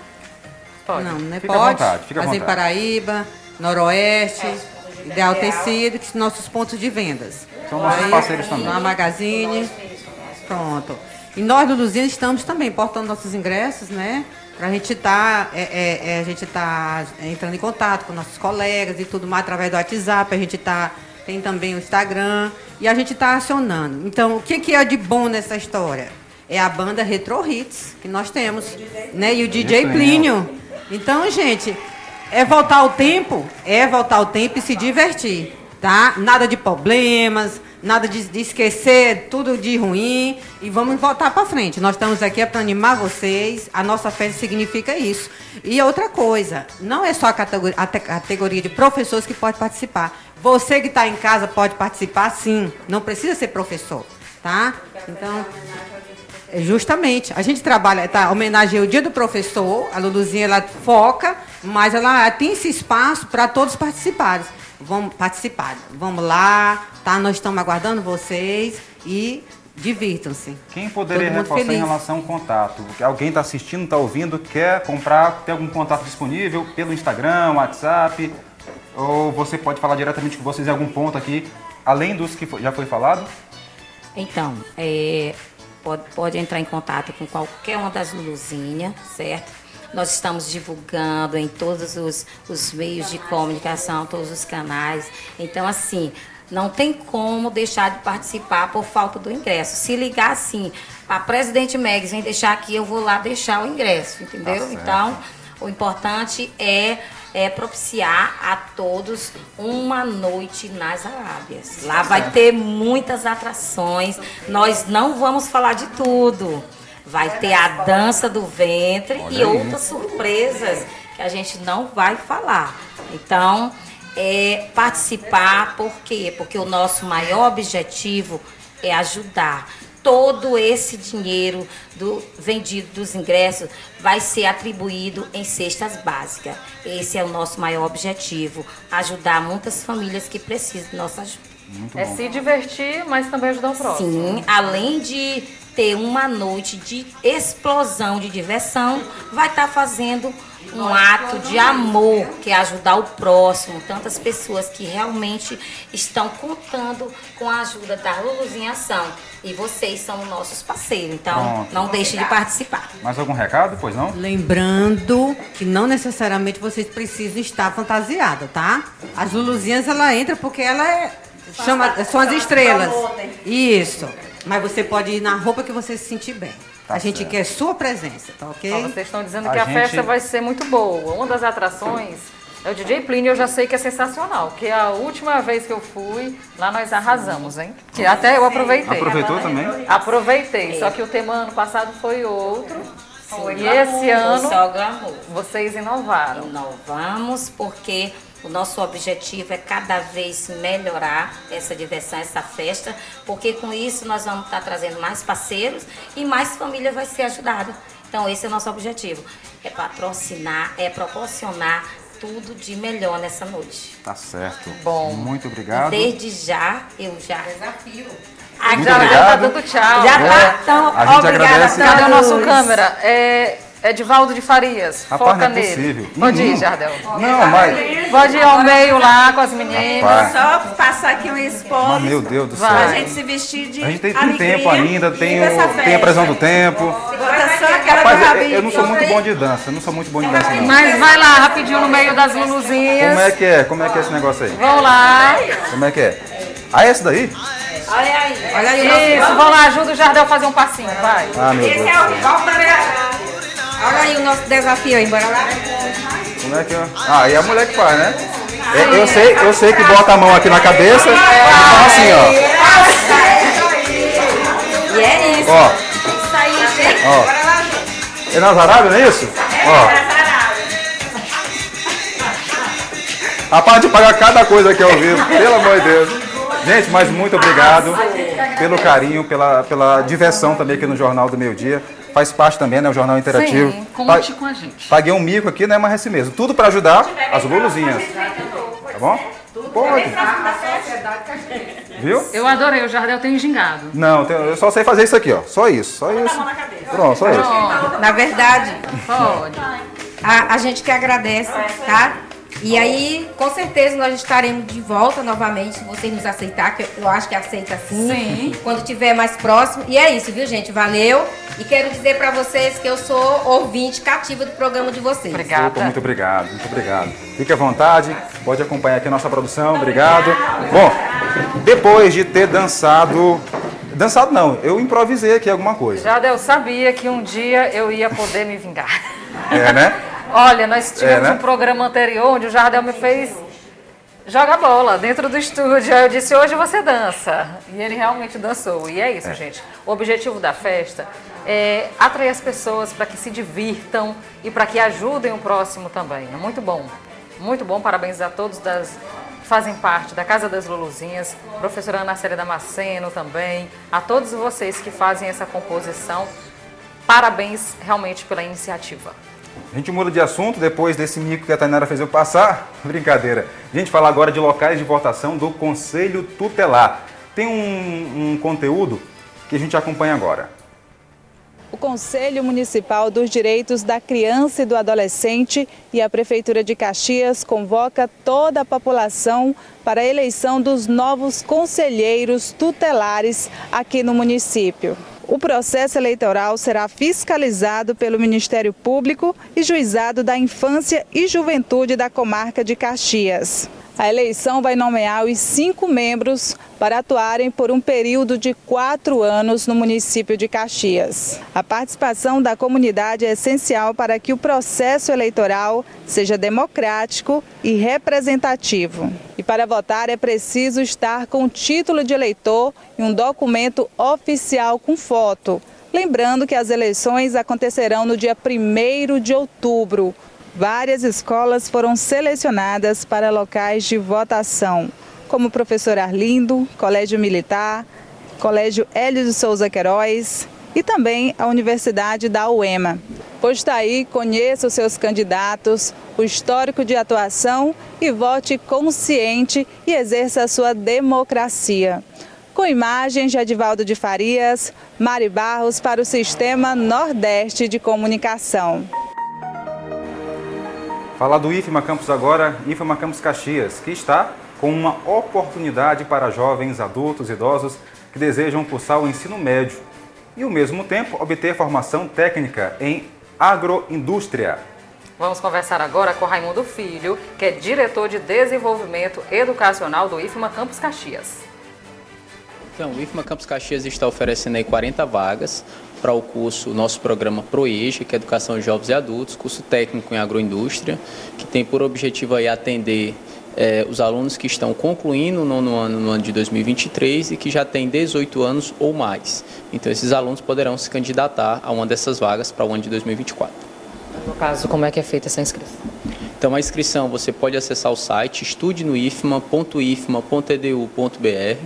Pode. Não, não é fica pode. À vontade, fica Mas à em Paraíba, Noroeste, Ideal Tecido, que são nossos pontos de vendas. São nossos parceiros também. Na Magazine. Pronto. E nós, Luluzinha, estamos também portando nossos ingressos, né? Para a gente estar é, é, é, a gente tá entrando em contato com nossos colegas e tudo mais através do WhatsApp. A gente tá, tem também o Instagram e a gente está acionando. Então, o que, que é de bom nessa história? É a banda Retro Hits que nós temos, né? E o DJ Plínio. Então, gente, é voltar ao tempo, é voltar ao tempo e se divertir, tá? Nada de problemas, nada de, de esquecer tudo de ruim e vamos voltar para frente. Nós estamos aqui para animar vocês. A nossa festa significa isso. E outra coisa, não é só a categoria, a te- categoria de professores que pode participar. Você que está em casa pode participar, sim. Não precisa ser professor, tá? Então é, Justamente. A gente trabalha, tá? Homenageia o dia do professor, a Luluzinha ela foca, mas ela tem esse espaço para todos participarem. Vamos participar. Vamos lá, tá? Nós estamos aguardando vocês e divirtam-se. Quem poderia reforçar em feliz. relação ao contato? Alguém está assistindo, está ouvindo, quer comprar, tem algum contato disponível pelo Instagram, WhatsApp? Ou você pode falar diretamente com vocês em algum ponto aqui, além dos que já foi falado? Então, é, pode, pode entrar em contato com qualquer uma das Luluzinhas, certo? Nós estamos divulgando em todos os, os meios de comunicação, todos os canais. Então, assim, não tem como deixar de participar por falta do ingresso. Se ligar assim, a Presidente Megs vem deixar aqui, eu vou lá deixar o ingresso, entendeu? Tá então, o importante é, é propiciar a todos uma noite nas Arábias. Lá vai ter muitas atrações. Nós não vamos falar de tudo. Vai ter a dança do ventre Olha e aí. outras surpresas que a gente não vai falar. Então, é participar, por quê? Porque o nosso maior objetivo é ajudar. Todo esse dinheiro do vendido dos ingressos vai ser atribuído em cestas básicas. Esse é o nosso maior objetivo, ajudar muitas famílias que precisam de nossa ajuda. É se divertir, mas também ajudar o próximo. Sim, além de ter uma noite de explosão de diversão, vai estar fazendo um ato de amor, que é ajudar o próximo. Tantas pessoas que realmente estão contando com a ajuda da Luluzinha Ação. E vocês são nossos parceiros, então Pronto. não deixem de participar. Mais algum recado? Pois não? Lembrando que não necessariamente vocês precisam estar fantasiada, tá? As Luluzinhas ela entra porque ela é chama, são as estrelas. Isso. Mas você pode ir na roupa que você se sentir bem. a gente quer sua presença, tá ok? Vocês estão dizendo A que a gente- festa vai ser muito boa. Uma das atrações é o DJ Plínio, eu já sei que é sensacional. Que a última vez que eu fui, lá nós arrasamos, hein? Que até eu aproveitei. Aproveitou também? Aproveitei, só que o tema ano passado foi outro. Foi e glamour, esse ano vocês inovaram. Inovamos porque o nosso objetivo é cada vez melhorar essa diversão, essa festa, porque com isso nós vamos estar trazendo mais parceiros e mais família vai ser ajudada. Então esse é o nosso objetivo, é patrocinar, é proporcionar tudo de melhor nessa noite. Tá certo. Bom. Muito obrigado. Desde já, eu já desafio. Muito já obrigado. tá dando tchau. Já tá tão a gente obrigada agradece. a Cadê o nosso câmera? É Edivaldo de Farias. Rapaz, Foca não é nele. possível. Pode ir. Jardel. Não, mas- Pode ir ao meio lá com as meninas. Rapaz. Só passar aqui um. Mas, meu Deus do céu. Pra gente se vestir de A gente tem, alegria. tempo ainda, tem, o, tem a previsão do tempo. Bota só aquela Rapaz, eu, eu não sou muito bom de dança, eu não sou muito bom de dança não. Mas vai lá rapidinho no meio das luluzinhas. Como é que é? Como é que é esse negócio aí? Vão lá. Como é que é? Ah, esse daí? Olha aí. Olha aí. Isso, vão lá, ajuda o Jardel a fazer um passinho, vai. Ah, meu Deus. Esse é o vamos pra Olha aí o nosso desafio aí, bora lá. Como é que é? Ah, e a mulher que faz, né? Eu, eu sei, eu sei que bota a mão aqui na cabeça e fala assim, E é isso. Ó. Isso aí, gente. Ó. Bora lá, ó. É nas não é isso? Ó. Rapaz, de pagar cada coisa aqui ao vivo, pelo amor de Deus. Gente, mas muito obrigado pelo carinho, pela, pela diversão também aqui no Jornal do Meio Dia. Faz parte também, né? O Jornal Interativo. Sim, conte com a gente. Paguei um mico aqui, né? Mas é assim mesmo. Tudo para ajudar as Luluzinhas. Tá bom? Pode. Viu? Eu adorei, o Jardel tem gingado. Não, eu só sei fazer isso aqui, ó. Só isso, só isso. Pronto, só isso. Na verdade, Pode. a, a gente que agradece, tá? E aí, com certeza, nós estaremos de volta novamente, se vocês nos aceitar, que eu acho que aceita sim. Sim. Quando tiver mais próximo. E é isso, viu, gente? Valeu. E quero dizer pra vocês que eu sou ouvinte cativa do programa de vocês. Opa, muito obrigado, muito obrigado. Fique à vontade, pode acompanhar aqui a nossa produção, obrigado. Bom, depois de ter dançado. Dançado não, eu improvisei aqui alguma coisa. Jardel, sabia que um dia eu ia poder me vingar. É, né? Olha, nós tivemos É, né? um programa anterior onde o Jardel me fez jogar bola dentro do estúdio. Aí eu disse, hoje você dança. E ele realmente dançou. E é isso, É. gente. O objetivo da festa é atrair as pessoas para que se divirtam e para que ajudem o próximo também. É muito bom. Muito bom. Parabéns a todos das que fazem parte da Casa das Luluzinhas, professora Ana Célia Damasceno também, a todos vocês que fazem essa composição. Parabéns realmente pela iniciativa. A gente muda de assunto depois desse mico que a Tainara fez eu passar. Brincadeira. A gente fala agora de locais de votação do Conselho Tutelar. Tem um, um conteúdo que a gente acompanha agora. O Conselho Municipal dos Direitos da Criança e do Adolescente e a Prefeitura de Caxias convoca toda a população para a eleição dos novos conselheiros tutelares aqui no município. O processo eleitoral será fiscalizado pelo Ministério Público e Juizado da Infância e Juventude da comarca de Caxias. A eleição vai nomear os cinco membros para atuarem por um período de quatro anos no município de Caxias. A participação da comunidade é essencial para que o processo eleitoral seja democrático e representativo. E para votar é preciso estar com título de eleitor e um documento oficial com foto. Lembrando que as eleições acontecerão no dia 1 de outubro. Várias escolas foram selecionadas para locais de votação, como o Professor Arlindo, Colégio Militar, Colégio Hélio de Souza Queiroz e também a Universidade da UEMA. Pois está aí, conheça os seus candidatos, o histórico de atuação e vote consciente e exerça a sua democracia. Com imagens de Adivaldo de Farias, Mari Barros para o Sistema Nordeste de Comunicação. Falar do IFMA Campus agora, IFMA Campus Caxias, que está com uma oportunidade para jovens, adultos, idosos que desejam cursar o ensino médio e, ao mesmo tempo, obter formação técnica em agroindústria. Vamos conversar agora com Raimundo Filho, que é diretor de desenvolvimento educacional do IFMA Campus Caxias. Então, o IFMA Campus Caxias está oferecendo aí 40 vagas para o curso, nosso programa ProEja, que é Educação de Jovens e Adultos, curso técnico em agroindústria, que tem por objetivo aí atender eh, os alunos que estão concluindo o nono ano no ano de 2023 e que já têm 18 anos ou mais. Então, esses alunos poderão se candidatar a uma dessas vagas para o ano de 2024. No caso, como é que é feita essa inscrição? Então, a inscrição você pode acessar o site estudenoifma.ifma.edu.br,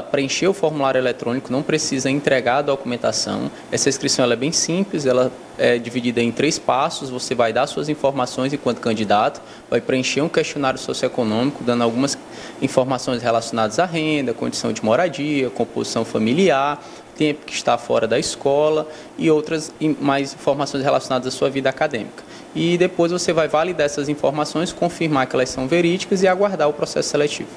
preencher o formulário eletrônico, não precisa entregar a documentação. Essa inscrição é bem simples, ela é dividida em três passos. Você vai dar suas informações enquanto candidato, vai preencher um questionário socioeconômico, dando algumas informações relacionadas à renda, condição de moradia, composição familiar, tempo que está fora da escola e outras mais informações relacionadas à sua vida acadêmica. E depois você vai validar essas informações, confirmar que elas são verídicas e aguardar o processo seletivo.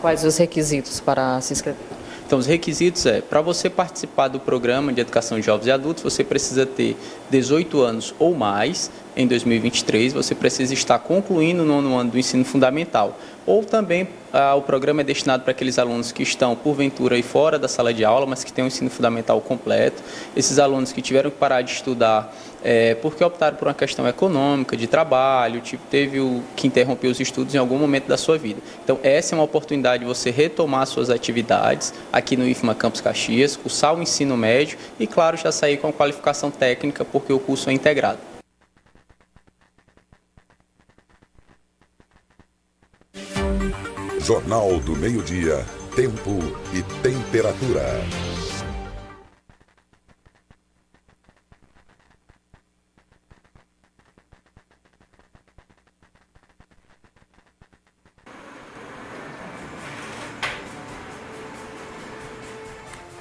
Quais os requisitos para se inscrever? Então, os requisitos é, para você participar do programa de educação de jovens e adultos, você precisa ter 18 anos ou mais em 2023, você precisa estar concluindo o nono ano do ensino fundamental. Ou também ah, o programa é destinado para aqueles alunos que estão, porventura, aí fora da sala de aula, mas que têm o ensino fundamental completo. Esses alunos que tiveram que parar de estudar eh, porque optaram por uma questão econômica, de trabalho, tipo, teve o, que interromper os estudos em algum momento da sua vida. Então, essa é uma oportunidade de você retomar suas atividades aqui no IFMA Campus Caxias, cursar o ensino médio e, claro, já sair com a qualificação técnica, porque o curso é integrado. Jornal do Meio-Dia, Tempo e Temperatura.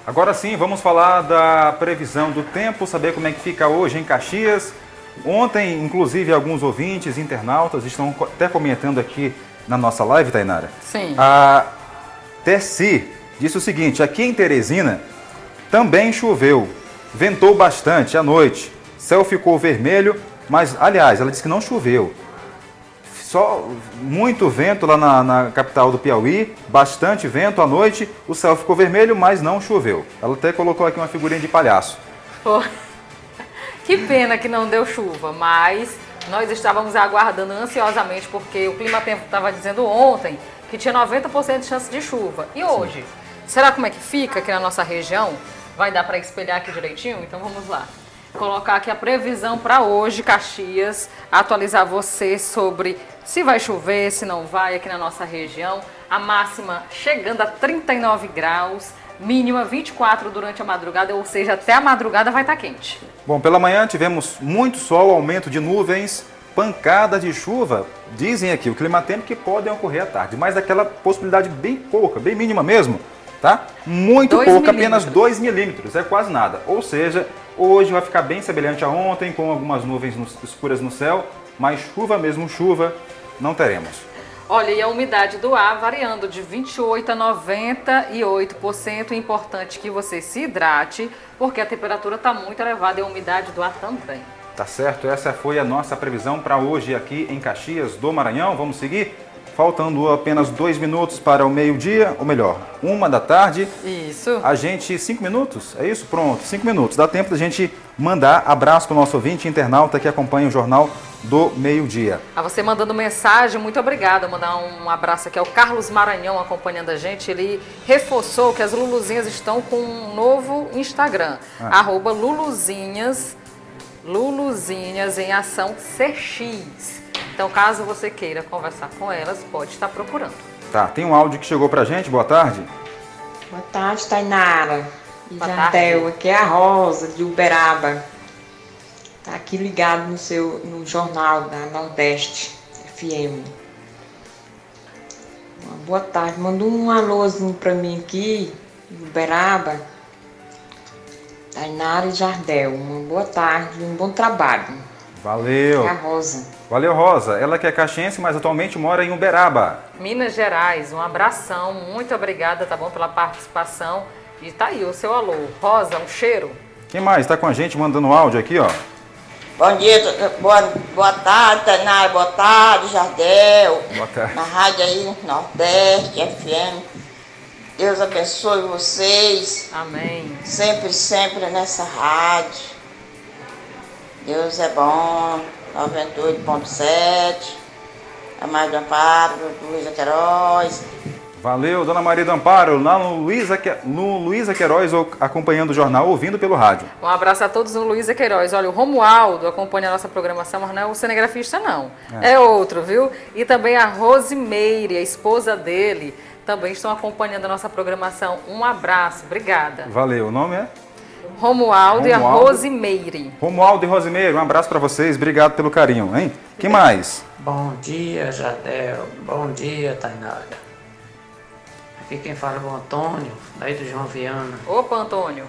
Agora sim, vamos falar da previsão do tempo, saber como é que fica hoje em Caxias. Ontem, inclusive, alguns ouvintes, internautas, estão até comentando aqui na nossa live, Tainara. Sim. A Tessi disse o seguinte: aqui em Teresina também choveu, ventou bastante à noite, céu ficou vermelho, mas, aliás, ela disse que não choveu. Só muito vento lá na, na capital do Piauí, bastante vento à noite, o céu ficou vermelho, mas não choveu. Ela até colocou aqui uma figurinha de palhaço. Pô, Que pena que não deu chuva, mas nós estávamos aguardando ansiosamente porque o Clima Tempo estava dizendo ontem que tinha 90% de chance de chuva. E hoje? Será como é que fica aqui na nossa região? Vai dar para espelhar aqui direitinho? Então vamos lá. Colocar aqui a previsão para hoje, Caxias, atualizar você sobre se vai chover, se não vai aqui na nossa região. A máxima chegando a 39 graus, mínima 24 durante a madrugada, ou seja, até a madrugada vai estar quente. Bom, pela manhã tivemos muito sol, aumento de nuvens, pancada de chuva. Dizem aqui o climatempo que podem ocorrer à tarde, mas aquela possibilidade bem pouca, bem mínima mesmo, tá? Muito Dois pouca, apenas milímetros. 2 milímetros, é quase nada. Ou seja, hoje vai ficar bem semelhante a ontem, com algumas nuvens escuras no céu, mas chuva mesmo, chuva, não teremos. Olha, e a umidade do ar variando de 28% a 98%. Importante que você se hidrate, porque a temperatura está muito elevada e a umidade do ar também. Tá certo? Essa foi a nossa previsão para hoje aqui em Caxias do Maranhão. Vamos seguir? Faltando apenas dois minutos para o meio-dia, ou melhor, uma da tarde. Isso. A gente, cinco minutos? É isso? Pronto, cinco minutos. Dá tempo da gente mandar abraço para o nosso ouvinte internauta que acompanha o Jornal do Meio-Dia. A você mandando mensagem, muito obrigada. Mandar um abraço aqui ao Carlos Maranhão acompanhando a gente. Ele reforçou que as Luluzinhas estão com um novo Instagram. Ah. Arroba Luluzinhas, Luluzinhas em ação CX. Então, caso você queira conversar com elas, pode estar procurando. Tá, tem um áudio que chegou pra gente. Boa tarde. Boa tarde, Tainara. E Boa Jardel, tarde. aqui é a Rosa, de Uberaba. Tá aqui ligado no seu no jornal da Nordeste FM. Uma boa tarde. Manda um alôzinho pra mim aqui, Uberaba. Tainara e Jardel, uma boa tarde um bom trabalho. Valeu. É a Rosa. Valeu, Rosa. Ela que é caxiense, mas atualmente mora em Uberaba. Minas Gerais, um abração. Muito obrigada, tá bom, pela participação. E tá aí o seu alô. Rosa, um cheiro. Quem mais está com a gente mandando áudio aqui, ó? Bom dia, boa, boa tarde, Tainara, boa tarde, Jardel. Boa tarde. Na rádio aí, Nordeste, FM. Deus abençoe vocês. Amém. Sempre, sempre nessa rádio. Deus é bom. 98.7. A mais do Amparo, Luísa Queiroz. Valeu, Dona Maria do Amparo, lá no Luísa, no Luísa Queiroz, ou- acompanhando o jornal, ouvindo pelo rádio. Um abraço a todos no Luísa Queiroz. Olha, o Romualdo acompanha a nossa programação, mas não é o cinegrafista, não. É. É, outro, viu? E também a Rosimeire, a esposa dele, também estão acompanhando a nossa programação. Um abraço, obrigada. Valeu, o nome é? Romualdo, e a Romualdo. Rosimeire. Romualdo e Rosimeiro, um abraço pra vocês, obrigado pelo carinho, hein? que mais? Bom dia, Jadel. Bom dia, Tainara. Aqui quem fala é o Antônio, daí do João Viana. Opa, Antônio.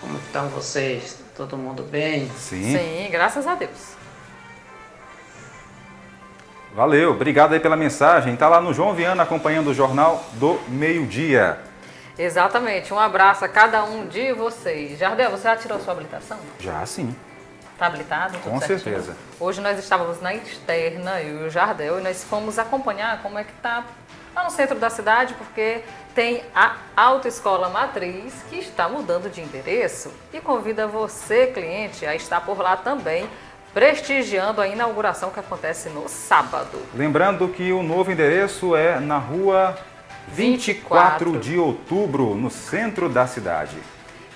Como estão vocês? Todo mundo bem? Sim. Sim, graças a Deus. Valeu, obrigado aí pela mensagem. Tá lá no João Viana acompanhando o jornal do meio-dia. Exatamente. Um abraço a cada um de vocês. Jardel, você já tirou sua habilitação? Já sim, Está habilitado? Com certinho? certeza. Hoje nós estávamos na externa, eu e o Jardel, e nós fomos acompanhar como é que está lá no centro da cidade, porque tem a Autoescola Matriz, que está mudando de endereço, e convida você, cliente, a estar por lá também, prestigiando a inauguração que acontece no sábado. Lembrando que o novo endereço é na rua 24 de outubro, no centro da cidade.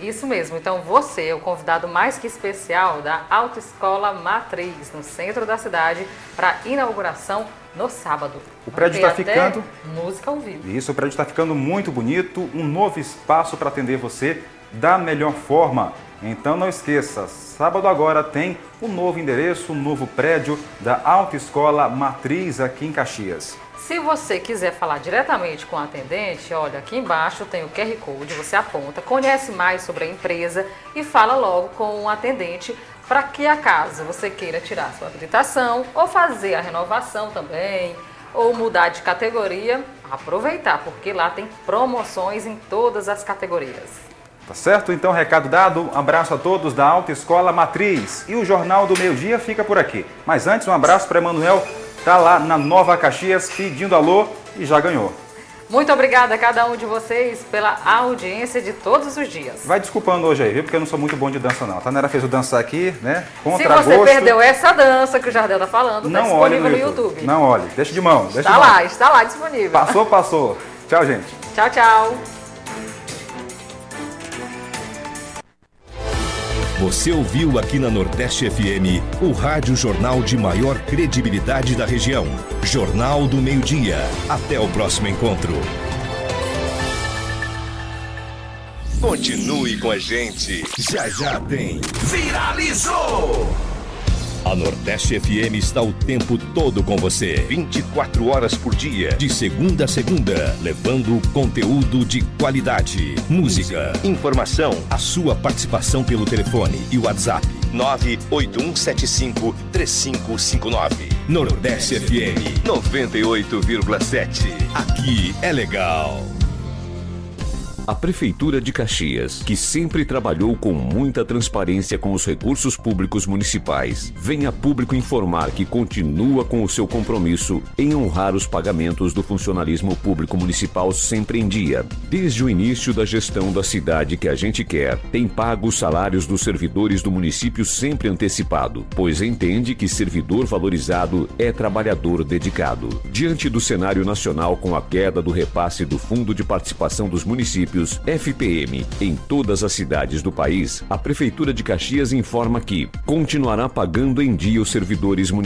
Isso mesmo, então você é o convidado mais que especial da Autoescola Matriz, no centro da cidade, para inauguração no sábado. O prédio está ficando- Música ao vivo. Isso, o prédio está ficando muito bonito, um novo espaço para atender você da melhor forma. Então não esqueça, sábado agora tem o novo endereço, o novo prédio da Autoescola Matriz aqui em Caxias. Se você quiser falar diretamente com o atendente, olha, aqui embaixo tem o QR Code, você aponta, conhece mais sobre a empresa e fala logo com o atendente para que acaso você queira tirar sua habilitação ou fazer a renovação também, ou mudar de categoria, aproveitar, porque lá tem promoções em todas as categorias. Tá certo? Então, recado dado. Um abraço a todos da Alta Escola Matriz. E o Jornal do Meio Dia fica por aqui. Mas antes, um abraço para Emanuel, tá lá na Nova Caxias pedindo alô e já ganhou. Muito obrigada a cada um de vocês pela audiência de todos os dias. Vai desculpando hoje aí, viu? Porque eu não sou muito bom de dança, não. A Tanera fez o dançar aqui, né? Contra Se você gosto. perdeu essa dança que o Jardel tá falando, tá não disponível olhe no, no YouTube. YouTube. Não olhe, deixa de mão. Deixa está de lá, mão. está lá disponível. Passou, passou. Tchau, gente. Tchau, tchau. Você ouviu aqui na Nordeste FM o rádio jornal de maior credibilidade da região. Jornal do Meio-Dia. Até o próximo encontro. Continue com a gente. Já já tem. Viralizou! A Nordeste FM está o tempo todo com você. 24 horas por dia, de segunda a segunda, levando conteúdo de qualidade, música, informação, a sua participação pelo telefone e WhatsApp 98175 3559. Nordeste FM 98,7. Aqui é legal. A Prefeitura de Caxias, que sempre trabalhou com muita transparência com os recursos públicos municipais, vem a público informar que continua com o seu compromisso em honrar os pagamentos do funcionalismo público municipal sempre em dia. Desde o início da gestão da cidade que a gente quer, tem pago os salários dos servidores do município sempre antecipado, pois entende que servidor valorizado é trabalhador dedicado. Diante do cenário nacional com a queda do repasse do Fundo de Participação dos Municípios, FPM em todas as cidades do país, a Prefeitura de Caxias informa que continuará pagando em dia os servidores municipais